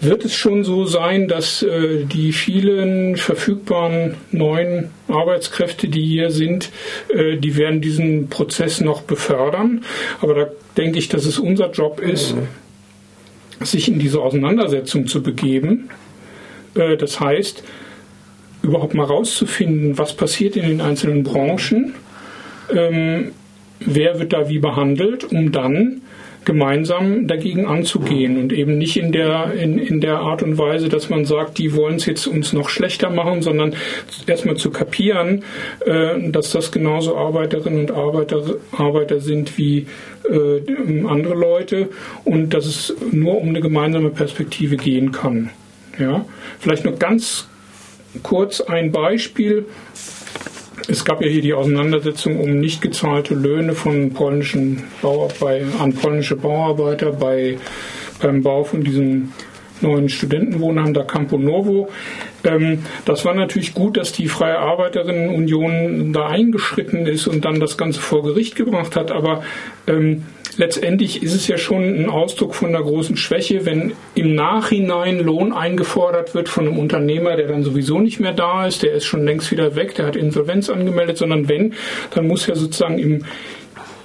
wird es schon so sein, dass äh, die vielen verfügbaren neuen Arbeitskräfte, die hier sind, die werden diesen Prozess noch befördern. Aber da denke ich, dass es unser Job ist, sich in diese Auseinandersetzung zu begeben. das heißt, überhaupt mal rauszufinden, was passiert in den einzelnen Branchen, ähm, wer wird da wie behandelt, um dann gemeinsam dagegen anzugehen und eben nicht in der, in, in der Art und Weise, dass man sagt, die wollen es jetzt uns noch schlechter machen, sondern erstmal zu kapieren, äh, dass das genauso Arbeiterinnen und Arbeiter, Arbeiter sind wie äh, andere Leute und dass es nur um eine gemeinsame Perspektive gehen kann. Ja? Vielleicht nur ganz kurz ein Beispiel. Es gab ja hier die Auseinandersetzung um nicht gezahlte Löhne von polnischen Bauer, bei, an polnische Bauarbeiter bei, beim Bau von diesem neuen Studentenwohnheim da Campo Novo. Ähm, das war natürlich gut, dass die Freie Arbeiterinnenunion da eingeschritten ist und dann das Ganze vor Gericht gebracht hat, aber ähm, letztendlich ist es ja schon ein Ausdruck von einer großen Schwäche, wenn im Nachhinein Lohn eingefordert wird von einem Unternehmer, der dann sowieso nicht mehr da ist, der ist schon längst wieder weg, der hat Insolvenz angemeldet, sondern wenn, dann muss ja sozusagen im,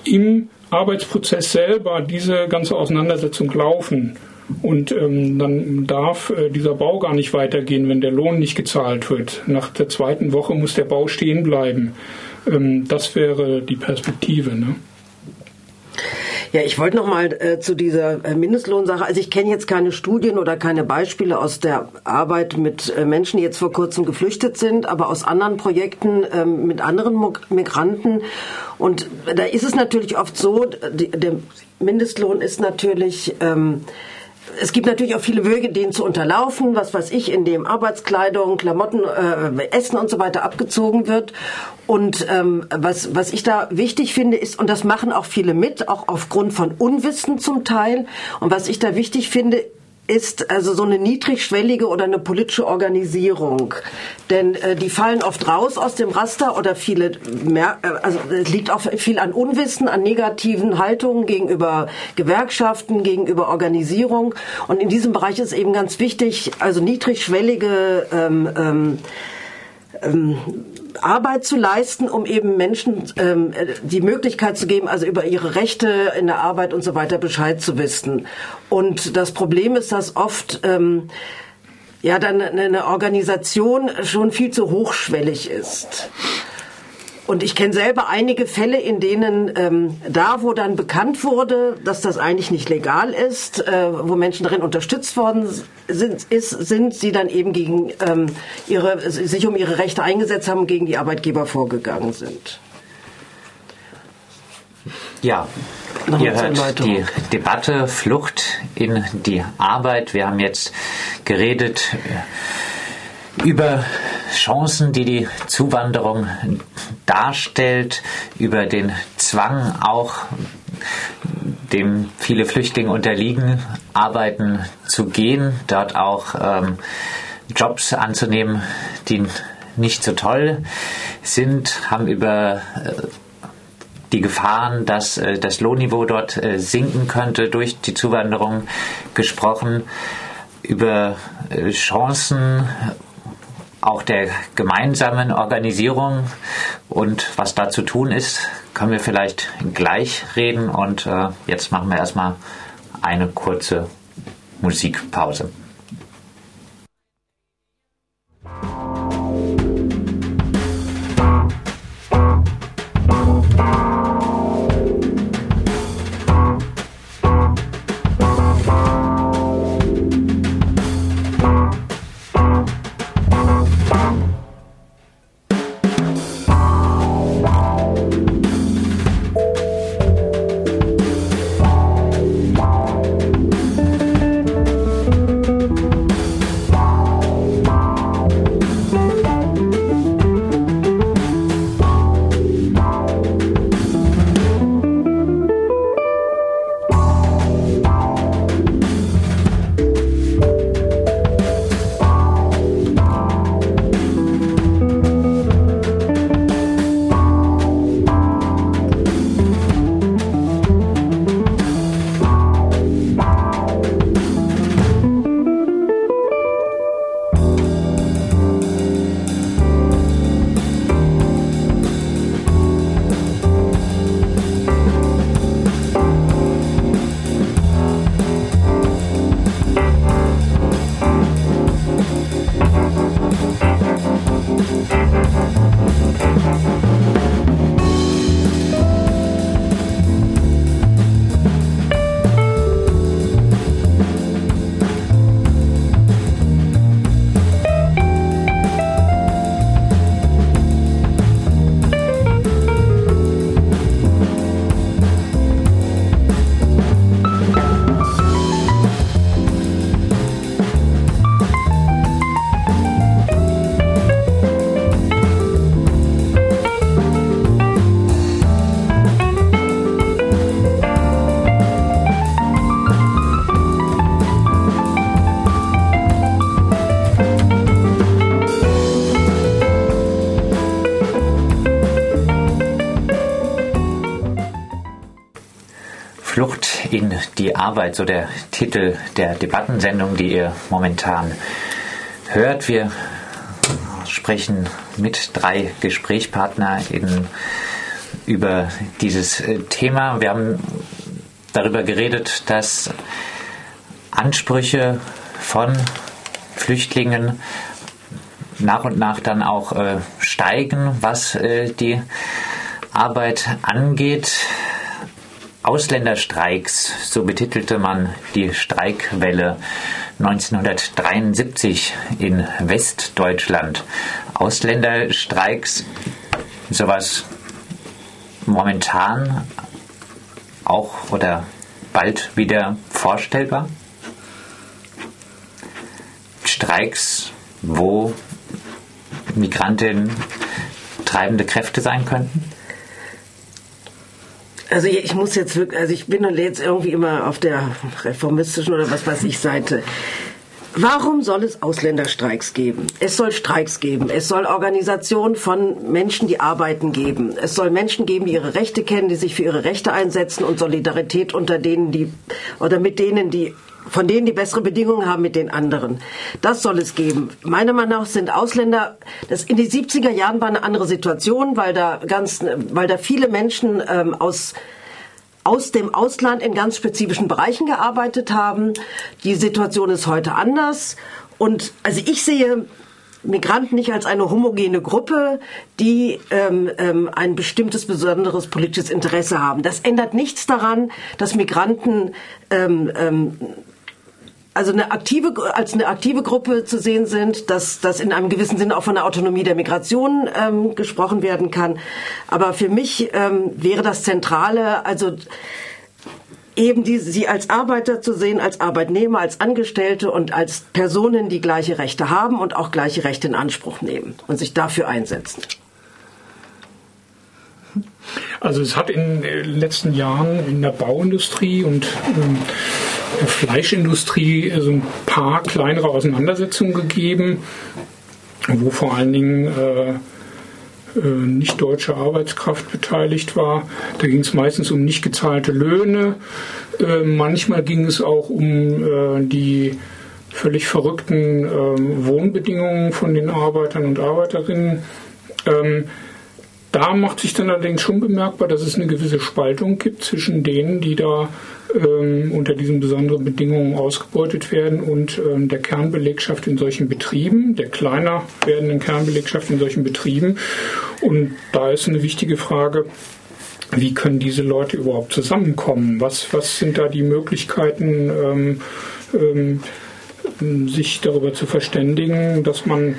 im Arbeitsprozess selber diese ganze Auseinandersetzung laufen. Und ähm, dann darf äh, dieser Bau gar nicht weitergehen, wenn der Lohn nicht gezahlt wird. Nach der zweiten Woche muss der Bau stehen bleiben. Ähm, das wäre die Perspektive. Ne? Ja, ich wollte noch mal äh, zu dieser äh, Mindestlohnsache. Also ich kenne jetzt keine Studien oder keine Beispiele aus der Arbeit mit äh, Menschen, die jetzt vor kurzem geflüchtet sind, aber aus anderen Projekten ähm, mit anderen Migranten. Und da ist es natürlich oft so, die, der Mindestlohn ist natürlich ähm, es gibt natürlich auch viele Wege, den zu unterlaufen, was weiß ich, in dem Arbeitskleidung, Klamotten, äh, Essen und so weiter abgezogen wird. Und ähm, was, was ich da wichtig finde, ist, und das machen auch viele mit, auch aufgrund von Unwissen zum Teil, und was ich da wichtig finde, ist also so eine niedrigschwellige oder eine politische Organisierung. Denn äh, die fallen oft raus aus dem Raster oder viele, mehr, äh, also es liegt auch viel an Unwissen, an negativen Haltungen gegenüber Gewerkschaften, gegenüber Organisierung. Und in diesem Bereich ist eben ganz wichtig, also niedrigschwellige ähm, ähm, ähm, Arbeit zu leisten, um eben Menschen ähm, die Möglichkeit zu geben, also über ihre Rechte in der Arbeit und so weiter Bescheid zu wissen. Und das Problem ist, dass oft ähm, ja dann eine Organisation schon viel zu hochschwellig ist. Und ich kenne selber einige Fälle, in denen ähm, da, wo dann bekannt wurde, dass das eigentlich nicht legal ist, äh, wo Menschen darin unterstützt worden sind, ist, sind sie dann eben gegen ähm, ihre, sich um ihre Rechte eingesetzt haben, gegen die Arbeitgeber vorgegangen sind. Ja, ihr hört die Debatte Flucht in die Arbeit. Wir haben jetzt geredet über Chancen, die die Zuwanderung darstellt, über den Zwang auch, dem viele Flüchtlinge unterliegen, arbeiten zu gehen, dort auch ähm, Jobs anzunehmen, die nicht so toll sind, haben über äh, die Gefahren, dass äh, das Lohnniveau dort äh, sinken könnte durch die Zuwanderung gesprochen, über äh, Chancen auch der gemeinsamen Organisierung und was da zu tun ist, können wir vielleicht gleich reden. Und äh, jetzt machen wir erstmal eine kurze Musikpause. Die Arbeit, so der Titel der Debattensendung, die ihr momentan hört. Wir sprechen mit drei GesprächspartnerInnen über dieses äh, Thema. Wir haben darüber geredet, dass Ansprüche von Flüchtlingen nach und nach dann auch äh, steigen, was äh, die Arbeit angeht. Ausländerstreiks, so betitelte man die Streikwelle 1973 in Westdeutschland. Ausländerstreiks, sowas momentan auch oder bald wieder vorstellbar? Streiks, wo Migrantinnen treibende Kräfte sein könnten? Also ich muss jetzt wirklich, also ich bin jetzt irgendwie immer auf der reformistischen oder was weiß ich Seite. Warum soll es Ausländerstreiks geben? Es soll Streiks geben. Es soll Organisationen von Menschen, die arbeiten, geben. Es soll Menschen geben, die ihre Rechte kennen, die sich für ihre Rechte einsetzen und Solidarität unter denen, die oder mit denen, die von denen die bessere Bedingungen haben mit den anderen. Das soll es geben. Meiner Meinung nach sind Ausländer, das in die 70er Jahren war eine andere Situation, weil da ganz, weil da viele Menschen ähm, aus aus dem Ausland in ganz spezifischen Bereichen gearbeitet haben. Die Situation ist heute anders. Und also ich sehe Migranten nicht als eine homogene Gruppe, die ähm, ähm, ein bestimmtes besonderes politisches Interesse haben. Das ändert nichts daran, dass Migranten ähm, ähm, also eine aktive, als eine aktive Gruppe zu sehen sind, dass das in einem gewissen Sinne auch von der Autonomie der Migration ähm, gesprochen werden kann. Aber für mich ähm, wäre das Zentrale, also eben die, sie als Arbeiter zu sehen, als Arbeitnehmer, als Angestellte und als Personen, die gleiche Rechte haben und auch gleiche Rechte in Anspruch nehmen und sich dafür einsetzen. Also es hat in den letzten Jahren in der Bauindustrie und ähm, Fleischindustrie so ein paar kleinere Auseinandersetzungen gegeben, wo vor allen Dingen äh, äh, nicht deutsche Arbeitskraft beteiligt war. Da ging es meistens um nicht gezahlte Löhne. Äh, manchmal ging es auch um äh, die völlig verrückten ähm, Wohnbedingungen von den Arbeitern und Arbeiterinnen. Ähm, da macht sich dann allerdings schon bemerkbar, dass es eine gewisse Spaltung gibt zwischen denen, die da unter diesen besonderen Bedingungen ausgebeutet werden und ähm, der Kernbelegschaft in solchen Betrieben, der kleiner werdenden Kernbelegschaft in solchen Betrieben. Und da ist eine wichtige Frage, wie können diese Leute überhaupt zusammenkommen? Was, was sind da die Möglichkeiten, ähm, ähm, sich darüber zu verständigen, dass man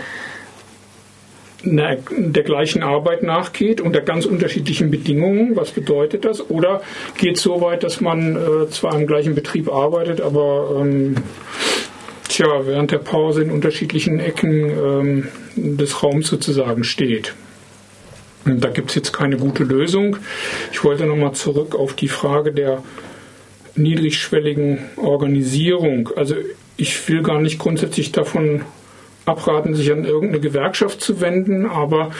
der gleichen Arbeit nachgeht unter ganz unterschiedlichen Bedingungen. Was bedeutet das? Oder geht es so weit, dass man äh, zwar im gleichen Betrieb arbeitet, aber ähm, tja, während der Pause in unterschiedlichen Ecken ähm, des Raums sozusagen steht? Und da gibt es jetzt keine gute Lösung. Ich wollte nochmal zurück auf die Frage der niedrigschwelligen Organisierung. Also ich will gar nicht grundsätzlich davon abraten, sich an irgendeine Gewerkschaft zu wenden, aber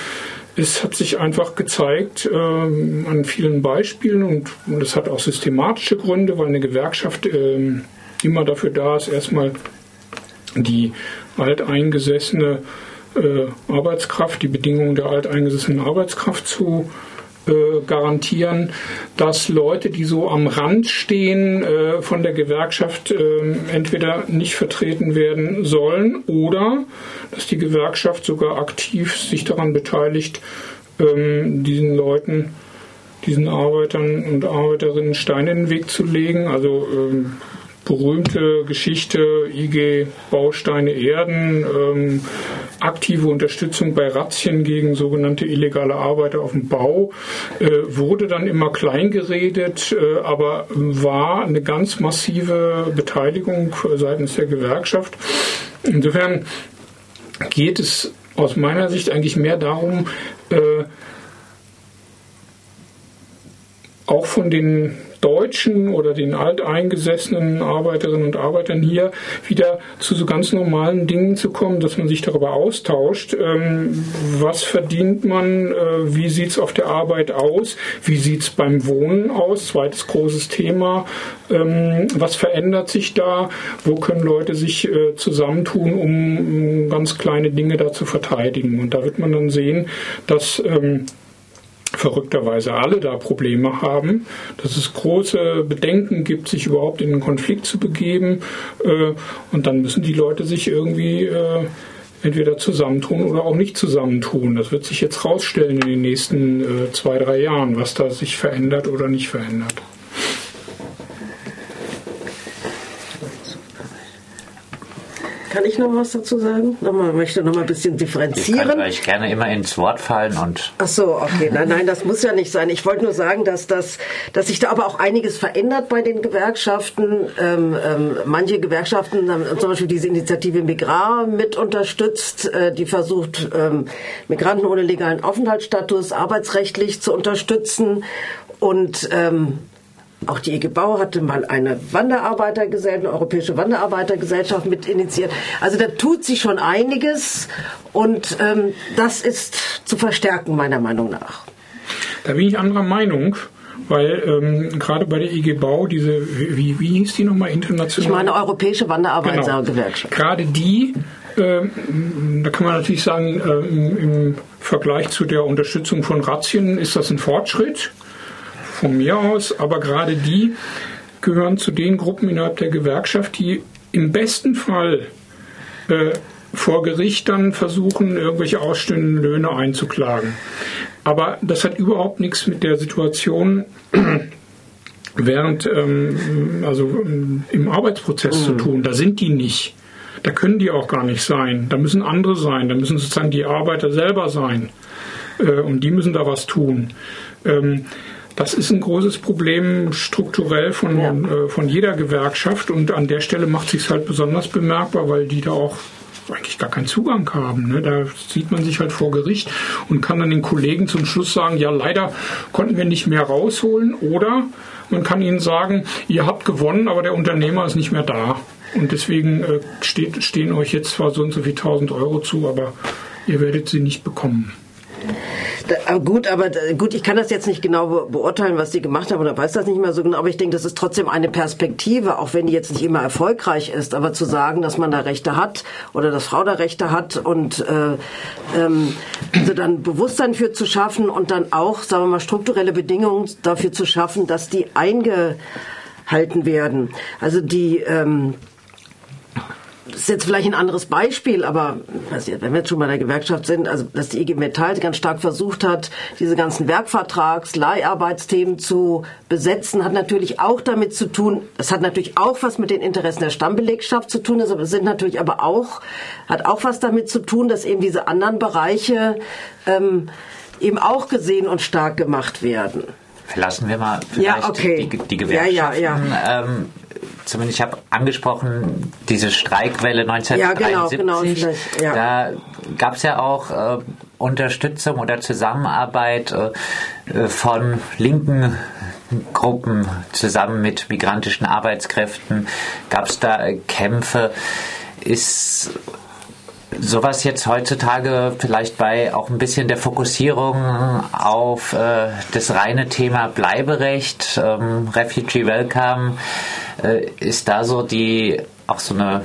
es hat sich einfach gezeigt ähm, an vielen Beispielen und, und das hat auch systematische Gründe, weil eine Gewerkschaft ähm, immer dafür da ist, erstmal die alteingesessene äh, Arbeitskraft, die Bedingungen der alteingesessenen Arbeitskraft zu äh, garantieren, dass Leute, die so am Rand stehen, äh, von der Gewerkschaft äh, entweder nicht vertreten werden sollen oder dass die Gewerkschaft sogar aktiv sich daran beteiligt, ähm, diesen Leuten, diesen Arbeitern und Arbeiterinnen Steine in den Weg zu legen. Also ähm, berühmte Geschichte, IG Bausteine Erden, ähm, aktive Unterstützung bei Razzien gegen sogenannte illegale Arbeiter auf dem Bau, äh, wurde dann immer kleingeredet, äh, aber war eine ganz massive Beteiligung seitens der Gewerkschaft. Insofern geht es aus meiner Sicht eigentlich mehr darum, äh, auch von den Deutschen oder den alteingesessenen Arbeiterinnen und Arbeitern hier wieder zu so ganz normalen Dingen zu kommen, dass man sich darüber austauscht. Ähm, was verdient man? Äh, wie sieht es auf der Arbeit aus? Wie sieht es beim Wohnen aus? Zweites großes Thema. Ähm, was verändert sich da? Wo können Leute sich äh, zusammentun, um ganz kleine Dinge da zu verteidigen? Und da wird man dann sehen, dass ähm, verrückterweise alle da Probleme haben, dass es große Bedenken gibt, sich überhaupt in einen Konflikt zu begeben. Äh, und dann müssen die Leute sich irgendwie äh, entweder zusammentun oder auch nicht zusammentun. Das wird sich jetzt rausstellen in den nächsten äh, zwei, drei Jahren, was da sich verändert oder nicht verändert. Kann ich noch was dazu sagen? Nochmal, möchte noch mal ein bisschen differenzieren. Ich kann euch gerne immer ins Wort fallen und. Ach so, okay. Nein, nein, das muss ja nicht sein. Ich wollte nur sagen, dass das, dass sich da aber auch einiges verändert bei den Gewerkschaften. Ähm, ähm, manche Gewerkschaften haben zum Beispiel diese Initiative Migrar mit unterstützt, äh, die versucht, ähm, Migranten ohne legalen Aufenthaltsstatus arbeitsrechtlich zu unterstützen. Und ähm, auch die IG Bau hatte mal eine Wanderarbeitergesellschaft, eine europäische Wanderarbeitergesellschaft mit initiiert. Also da tut sich schon einiges und ähm, das ist zu verstärken, meiner Meinung nach. Da bin ich anderer Meinung. Weil ähm, gerade bei der IG Bau, diese, wie, wie hieß die nochmal international? Ich meine Europäische Wanderarbeitergewerkschaft. Genau. Gerade die äh, da kann man natürlich sagen, äh, im Vergleich zu der Unterstützung von Razzien ist das ein Fortschritt von mir aus, aber gerade die gehören zu den Gruppen innerhalb der Gewerkschaft, die im besten Fall äh, vor Gericht dann versuchen, irgendwelche ausstehenden Löhne einzuklagen. Aber das hat überhaupt nichts mit der Situation *clears throat* während, ähm, also ähm, im Arbeitsprozess mhm. zu tun. Da sind die nicht. Da können die auch gar nicht sein. Da müssen andere sein. Da müssen sozusagen die Arbeiter selber sein. Äh, und die müssen da was tun. Ähm, das ist ein großes Problem strukturell von, ja. äh, von jeder Gewerkschaft und an der Stelle macht sich halt besonders bemerkbar, weil die da auch eigentlich gar keinen Zugang haben. Ne? Da sieht man sich halt vor Gericht und kann dann den Kollegen zum Schluss sagen, ja leider konnten wir nicht mehr rausholen oder man kann ihnen sagen, ihr habt gewonnen, aber der Unternehmer ist nicht mehr da. Und deswegen äh, steht, stehen euch jetzt zwar so und so viel tausend Euro zu, aber ihr werdet sie nicht bekommen. Da, gut, aber gut, ich kann das jetzt nicht genau beurteilen, was die gemacht haben oder weiß das nicht mehr so genau, aber ich denke, das ist trotzdem eine Perspektive, auch wenn die jetzt nicht immer erfolgreich ist, aber zu sagen, dass man da Rechte hat oder dass Frau da Rechte hat und äh, ähm, also dann Bewusstsein für zu schaffen und dann auch, sagen wir mal, strukturelle Bedingungen dafür zu schaffen, dass die eingehalten werden. Also die ähm, das ist jetzt vielleicht ein anderes Beispiel, aber wenn wir jetzt schon bei der Gewerkschaft sind, also dass die IG Metall ganz stark versucht hat, diese ganzen Werkvertrags-, Leiharbeitsthemen zu besetzen, hat natürlich auch damit zu tun, das hat natürlich auch was mit den Interessen der Stammbelegschaft zu tun, das sind natürlich aber auch, hat auch was damit zu tun, dass eben diese anderen Bereiche ähm, eben auch gesehen und stark gemacht werden. Verlassen wir mal vielleicht ja, okay. die, die Gewerkschaften. Ja, ja, ja. Ähm, zumindest ich habe angesprochen, diese Streikwelle 1973. Ja, genau, genau. Ja. Da gab es ja auch äh, Unterstützung oder Zusammenarbeit äh, äh, von linken Gruppen zusammen mit migrantischen Arbeitskräften. Gab es da Kämpfe? Ist sowas jetzt heutzutage vielleicht bei auch ein bisschen der Fokussierung auf äh, das reine Thema Bleiberecht, ähm, Refugee Welcome, äh, ist da so die auch so eine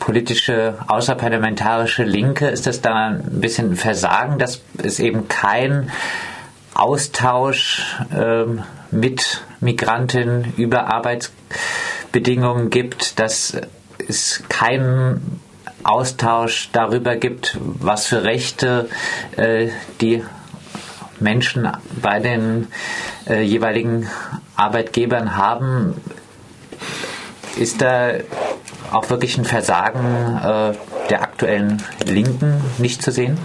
politische außerparlamentarische Linke, ist das da ein bisschen Versagen, dass es eben kein Austausch ähm, mit Migrantinnen über Arbeitsbedingungen gibt, dass es keinen Austausch darüber gibt, was für Rechte äh, die Menschen bei den äh, jeweiligen Arbeitgebern haben, ist da auch wirklich ein Versagen äh, der aktuellen Linken nicht zu sehen?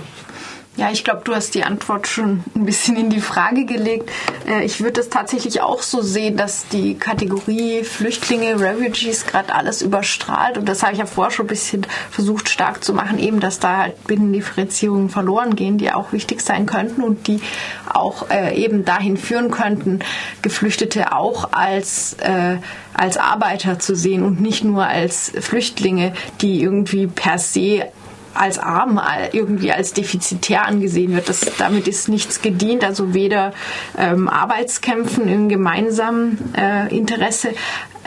Ja, ich glaube, du hast die Antwort schon ein bisschen in die Frage gelegt. Äh, ich würde es tatsächlich auch so sehen, dass die Kategorie Flüchtlinge, Refugees gerade alles überstrahlt. Und das habe ich ja vorher schon ein bisschen versucht stark zu machen, eben, dass da halt Binnendifferenzierungen verloren gehen, die auch wichtig sein könnten und die auch äh, eben dahin führen könnten, Geflüchtete auch als, äh, als Arbeiter zu sehen und nicht nur als Flüchtlinge, die irgendwie per se als arm irgendwie als defizitär angesehen wird. Das, damit ist nichts gedient, also weder ähm, Arbeitskämpfen im gemeinsamen äh, Interesse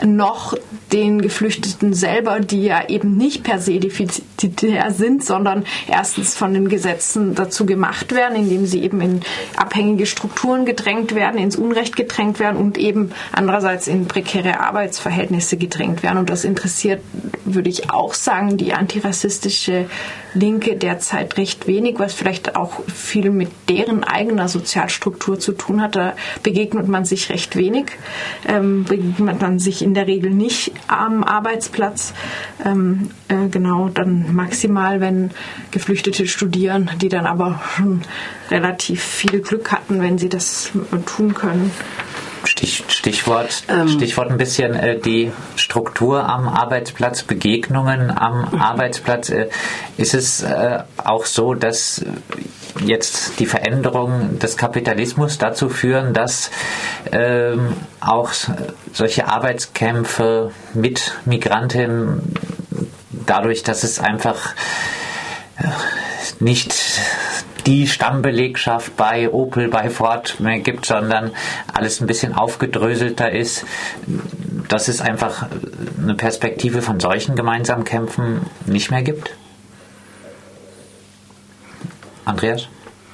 noch den Geflüchteten selber, die ja eben nicht per se defizitär sind, sondern erstens von den Gesetzen dazu gemacht werden, indem sie eben in abhängige Strukturen gedrängt werden, ins Unrecht gedrängt werden und eben andererseits in prekäre Arbeitsverhältnisse gedrängt werden. Und das interessiert, würde ich auch sagen, die antirassistische Linke derzeit recht wenig, was vielleicht auch viel mit deren eigener Sozialstruktur zu tun hat. Da begegnet man sich recht wenig, ähm, begegnet man sich in der Regel nicht am Arbeitsplatz. Ähm, äh, genau, dann maximal, wenn Geflüchtete studieren, die dann aber schon relativ viel Glück hatten, wenn sie das tun können. Stich, Stichwort, ähm, Stichwort ein bisschen äh, die Struktur am Arbeitsplatz, Begegnungen am mhm. Arbeitsplatz. Äh, ist es äh, auch so, dass jetzt die Veränderungen des Kapitalismus dazu führen, dass ähm, auch solche Arbeitskämpfe mit Migrantinnen dadurch, dass es einfach äh, nicht die Stammbelegschaft bei Opel, bei Ford mehr gibt, sondern alles ein bisschen aufgedröselter ist, dass es einfach eine Perspektive von solchen gemeinsamen Kämpfen nicht mehr gibt? Andreas?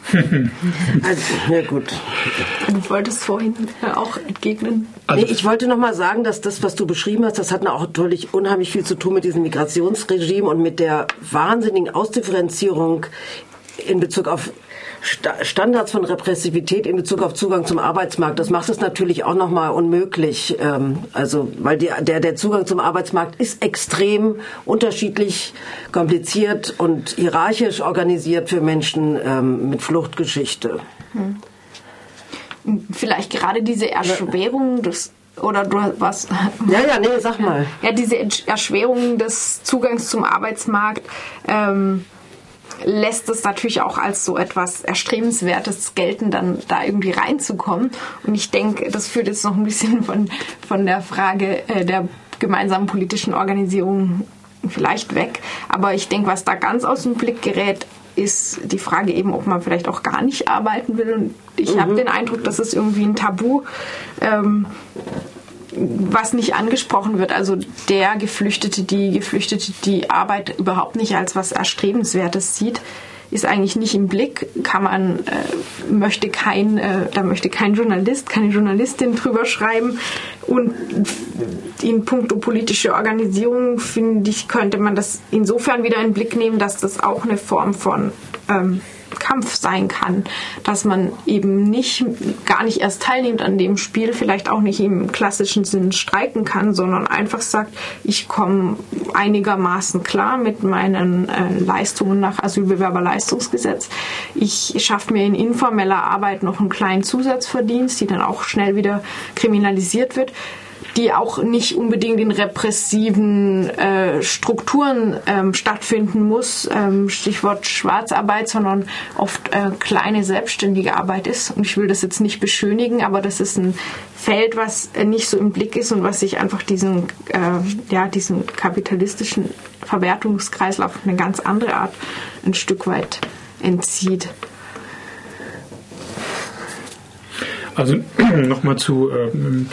*laughs* also, ja gut. Du wolltest vorhin auch entgegnen. Also, nee, ich wollte noch mal sagen, dass das, was du beschrieben hast, das hat auch natürlich unheimlich viel zu tun mit diesem Migrationsregime und mit der wahnsinnigen Ausdifferenzierung in Bezug auf Standards von Repressivität in Bezug auf Zugang zum Arbeitsmarkt. Das macht es natürlich auch nochmal unmöglich. Ähm, also, weil die, der, der Zugang zum Arbeitsmarkt ist extrem unterschiedlich, kompliziert und hierarchisch organisiert für Menschen ähm, mit Fluchtgeschichte. Hm. Vielleicht gerade diese Erschwerung des oder du was? Ja, ja, nee, sag mal. Ja, diese Erschwerung des Zugangs zum Arbeitsmarkt. Ähm, lässt es natürlich auch als so etwas Erstrebenswertes gelten, dann da irgendwie reinzukommen. Und ich denke, das führt jetzt noch ein bisschen von, von der Frage äh, der gemeinsamen politischen Organisierung vielleicht weg. Aber ich denke, was da ganz aus dem Blick gerät, ist die Frage eben, ob man vielleicht auch gar nicht arbeiten will. Und ich mhm. habe den Eindruck, das ist irgendwie ein Tabu. Ähm, was nicht angesprochen wird. Also der Geflüchtete, die Geflüchtete, die Arbeit überhaupt nicht als was Erstrebenswertes sieht, ist eigentlich nicht im Blick, kann man, äh, möchte kein, äh, da möchte kein Journalist, keine Journalistin drüber schreiben. Und in puncto politische Organisierung, finde ich, könnte man das insofern wieder in den Blick nehmen, dass das auch eine Form von ähm, Kampf sein kann, dass man eben nicht gar nicht erst teilnimmt an dem Spiel, vielleicht auch nicht im klassischen Sinn streiken kann, sondern einfach sagt, ich komme einigermaßen klar mit meinen äh, Leistungen nach Asylbewerberleistungsgesetz. Ich schaffe mir in informeller Arbeit noch einen kleinen Zusatzverdienst, die dann auch schnell wieder kriminalisiert wird die auch nicht unbedingt in repressiven äh, Strukturen ähm, stattfinden muss, ähm, Stichwort Schwarzarbeit, sondern oft äh, kleine selbstständige Arbeit ist. Und ich will das jetzt nicht beschönigen, aber das ist ein Feld, was äh, nicht so im Blick ist und was sich einfach diesen, äh, ja, diesen kapitalistischen Verwertungskreislauf auf eine ganz andere Art ein Stück weit entzieht. Also *clears throat* nochmal zu ähm,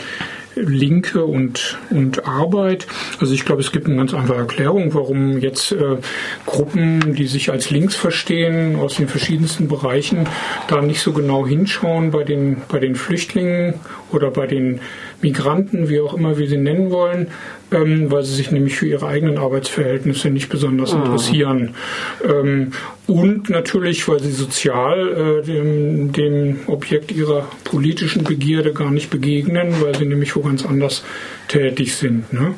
Linke und, und Arbeit. Also ich glaube, es gibt eine ganz einfache Erklärung, warum jetzt äh, Gruppen, die sich als links verstehen, aus den verschiedensten Bereichen, da nicht so genau hinschauen bei den, bei den Flüchtlingen oder bei den Migranten, wie auch immer wir sie nennen wollen, ähm, weil sie sich nämlich für ihre eigenen Arbeitsverhältnisse nicht besonders ah. interessieren. Ähm, und natürlich, weil sie sozial äh, dem, dem Objekt ihrer politischen Begierde gar nicht begegnen, weil sie nämlich wo ganz anders tätig sind. Ne?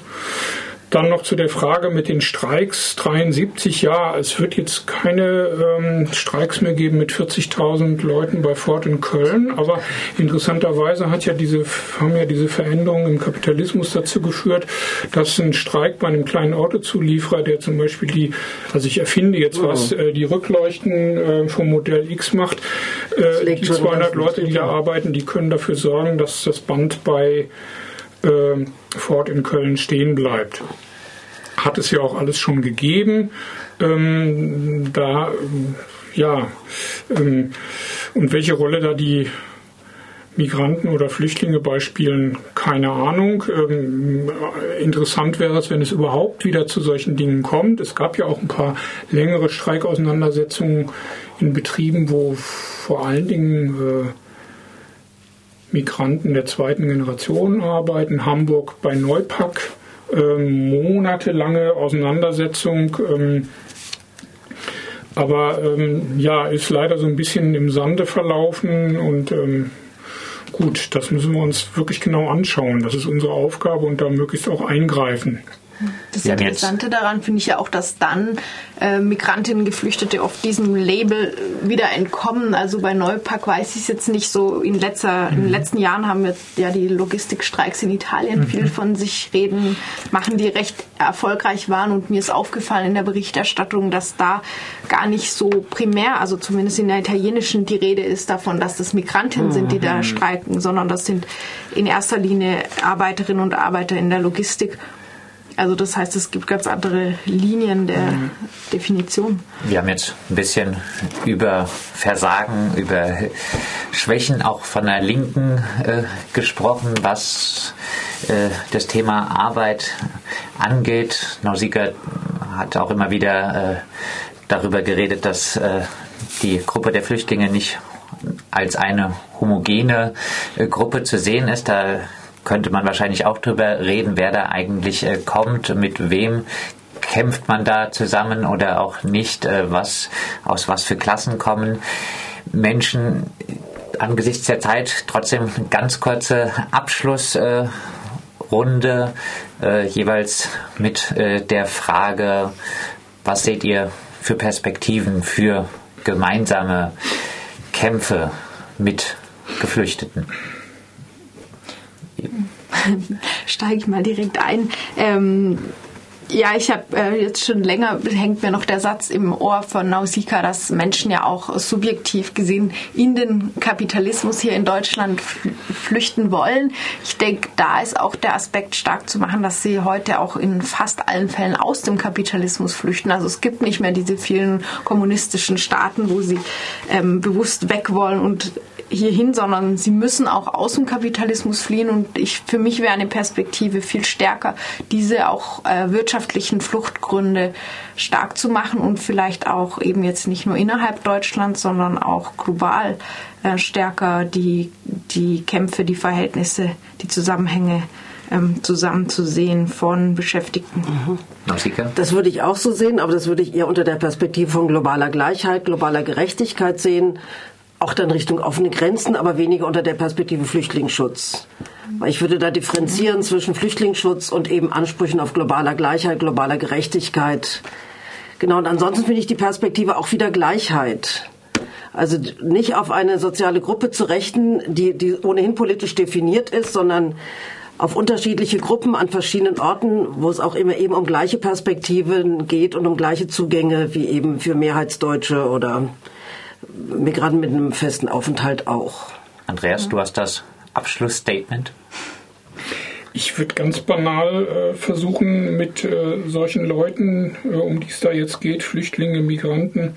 Dann noch zu der Frage mit den Streiks 73. Ja, es wird jetzt keine ähm, Streiks mehr geben mit 40.000 Leuten bei Ford in Köln. Aber interessanterweise hat ja diese, haben ja diese Veränderungen im Kapitalismus dazu geführt, dass ein Streik bei einem kleinen Autozulieferer, der zum Beispiel die, also ich erfinde jetzt was, äh, die Rückleuchten äh, vom Modell X macht, äh, die 200 Leute, die da arbeiten, die können dafür sorgen, dass das Band bei äh, Ford in Köln stehen bleibt. Hat es ja auch alles schon gegeben. Ähm, da, ja, ähm, und welche Rolle da die Migranten oder Flüchtlinge beispielen, keine Ahnung. Ähm, interessant wäre es, wenn es überhaupt wieder zu solchen Dingen kommt. Es gab ja auch ein paar längere Streikauseinandersetzungen in Betrieben, wo vor allen Dingen äh, Migranten der zweiten Generation arbeiten. Hamburg bei Neupack, ähm, monatelange Auseinandersetzung. Ähm, aber ähm, ja, ist leider so ein bisschen im Sande verlaufen und ähm, gut, das müssen wir uns wirklich genau anschauen. Das ist unsere Aufgabe und da möglichst auch eingreifen. Das Interessante daran finde ich ja auch, dass dann äh, Migrantinnen, Geflüchtete oft diesem Label wieder entkommen. Also bei Neupack weiß ich es jetzt nicht so. In, letzter, mhm. in den letzten Jahren haben wir ja die Logistikstreiks in Italien mhm. viel von sich reden, machen, die recht erfolgreich waren. Und mir ist aufgefallen in der Berichterstattung, dass da gar nicht so primär, also zumindest in der italienischen, die Rede ist davon, dass das Migrantinnen mhm. sind, die da mhm. streiken, sondern das sind in erster Linie Arbeiterinnen und Arbeiter in der Logistik. Also das heißt, es gibt ganz andere Linien der mhm. Definition. Wir haben jetzt ein bisschen über Versagen, über Schwächen auch von der Linken äh, gesprochen, was äh, das Thema Arbeit angeht. Nausicaa hat auch immer wieder äh, darüber geredet, dass äh, die Gruppe der Flüchtlinge nicht als eine homogene äh, Gruppe zu sehen ist. Da könnte man wahrscheinlich auch drüber reden, wer da eigentlich äh, kommt, mit wem kämpft man da zusammen oder auch nicht, äh, was, aus was für Klassen kommen Menschen. Angesichts der Zeit trotzdem ganz kurze Abschlussrunde, äh, jeweils mit äh, der Frage, was seht ihr für Perspektiven für gemeinsame Kämpfe mit Geflüchteten? *laughs* steige ich mal direkt ein. Ähm, ja, ich habe äh, jetzt schon länger, hängt mir noch der Satz im Ohr von Nausicaa, dass Menschen ja auch subjektiv gesehen in den Kapitalismus hier in Deutschland flüchten wollen. Ich denke, da ist auch der Aspekt stark zu machen, dass sie heute auch in fast allen Fällen aus dem Kapitalismus flüchten. Also es gibt nicht mehr diese vielen kommunistischen Staaten, wo sie ähm, bewusst weg wollen und hierhin, sondern sie müssen auch aus dem Kapitalismus fliehen. Und ich, für mich wäre eine Perspektive viel stärker, diese auch äh, wirtschaftlichen Fluchtgründe stark zu machen und vielleicht auch eben jetzt nicht nur innerhalb Deutschlands, sondern auch global äh, stärker die, die Kämpfe, die Verhältnisse, die Zusammenhänge ähm, zusammenzusehen von Beschäftigten. Mhm. Das würde ich auch so sehen, aber das würde ich eher unter der Perspektive von globaler Gleichheit, globaler Gerechtigkeit sehen auch dann Richtung offene Grenzen, aber weniger unter der Perspektive Flüchtlingsschutz. Weil ich würde da differenzieren zwischen Flüchtlingsschutz und eben Ansprüchen auf globaler Gleichheit, globaler Gerechtigkeit. Genau, und ansonsten finde ich die Perspektive auch wieder Gleichheit. Also nicht auf eine soziale Gruppe zu rechten, die, die ohnehin politisch definiert ist, sondern auf unterschiedliche Gruppen an verschiedenen Orten, wo es auch immer eben um gleiche Perspektiven geht und um gleiche Zugänge wie eben für Mehrheitsdeutsche oder Migranten mit einem festen Aufenthalt auch. Andreas, du hast das Abschlussstatement. Ich würde ganz banal äh, versuchen, mit äh, solchen Leuten, äh, um die es da jetzt geht, Flüchtlinge, Migranten,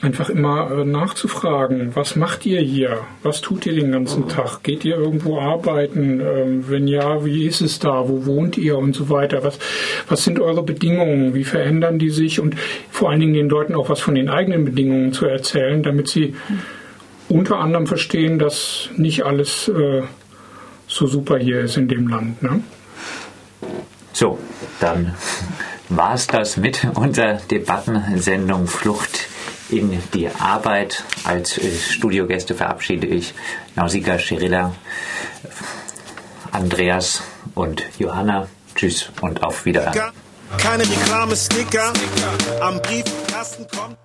einfach immer äh, nachzufragen, was macht ihr hier? Was tut ihr den ganzen Tag? Geht ihr irgendwo arbeiten? Ähm, wenn ja, wie ist es da? Wo wohnt ihr und so weiter? Was, was sind eure Bedingungen? Wie verändern die sich? Und vor allen Dingen den Leuten auch was von den eigenen Bedingungen zu erzählen, damit sie unter anderem verstehen, dass nicht alles äh, so super hier ist in dem Land. Ne? So, dann war es das mit unserer Debattensendung Flucht in die Arbeit. Als äh, Studiogäste verabschiede ich Nausicaa Schirilla, Andreas und Johanna. Tschüss und auf Wiederhören. Keine Reklame, Sticker, am Briefkasten kommt.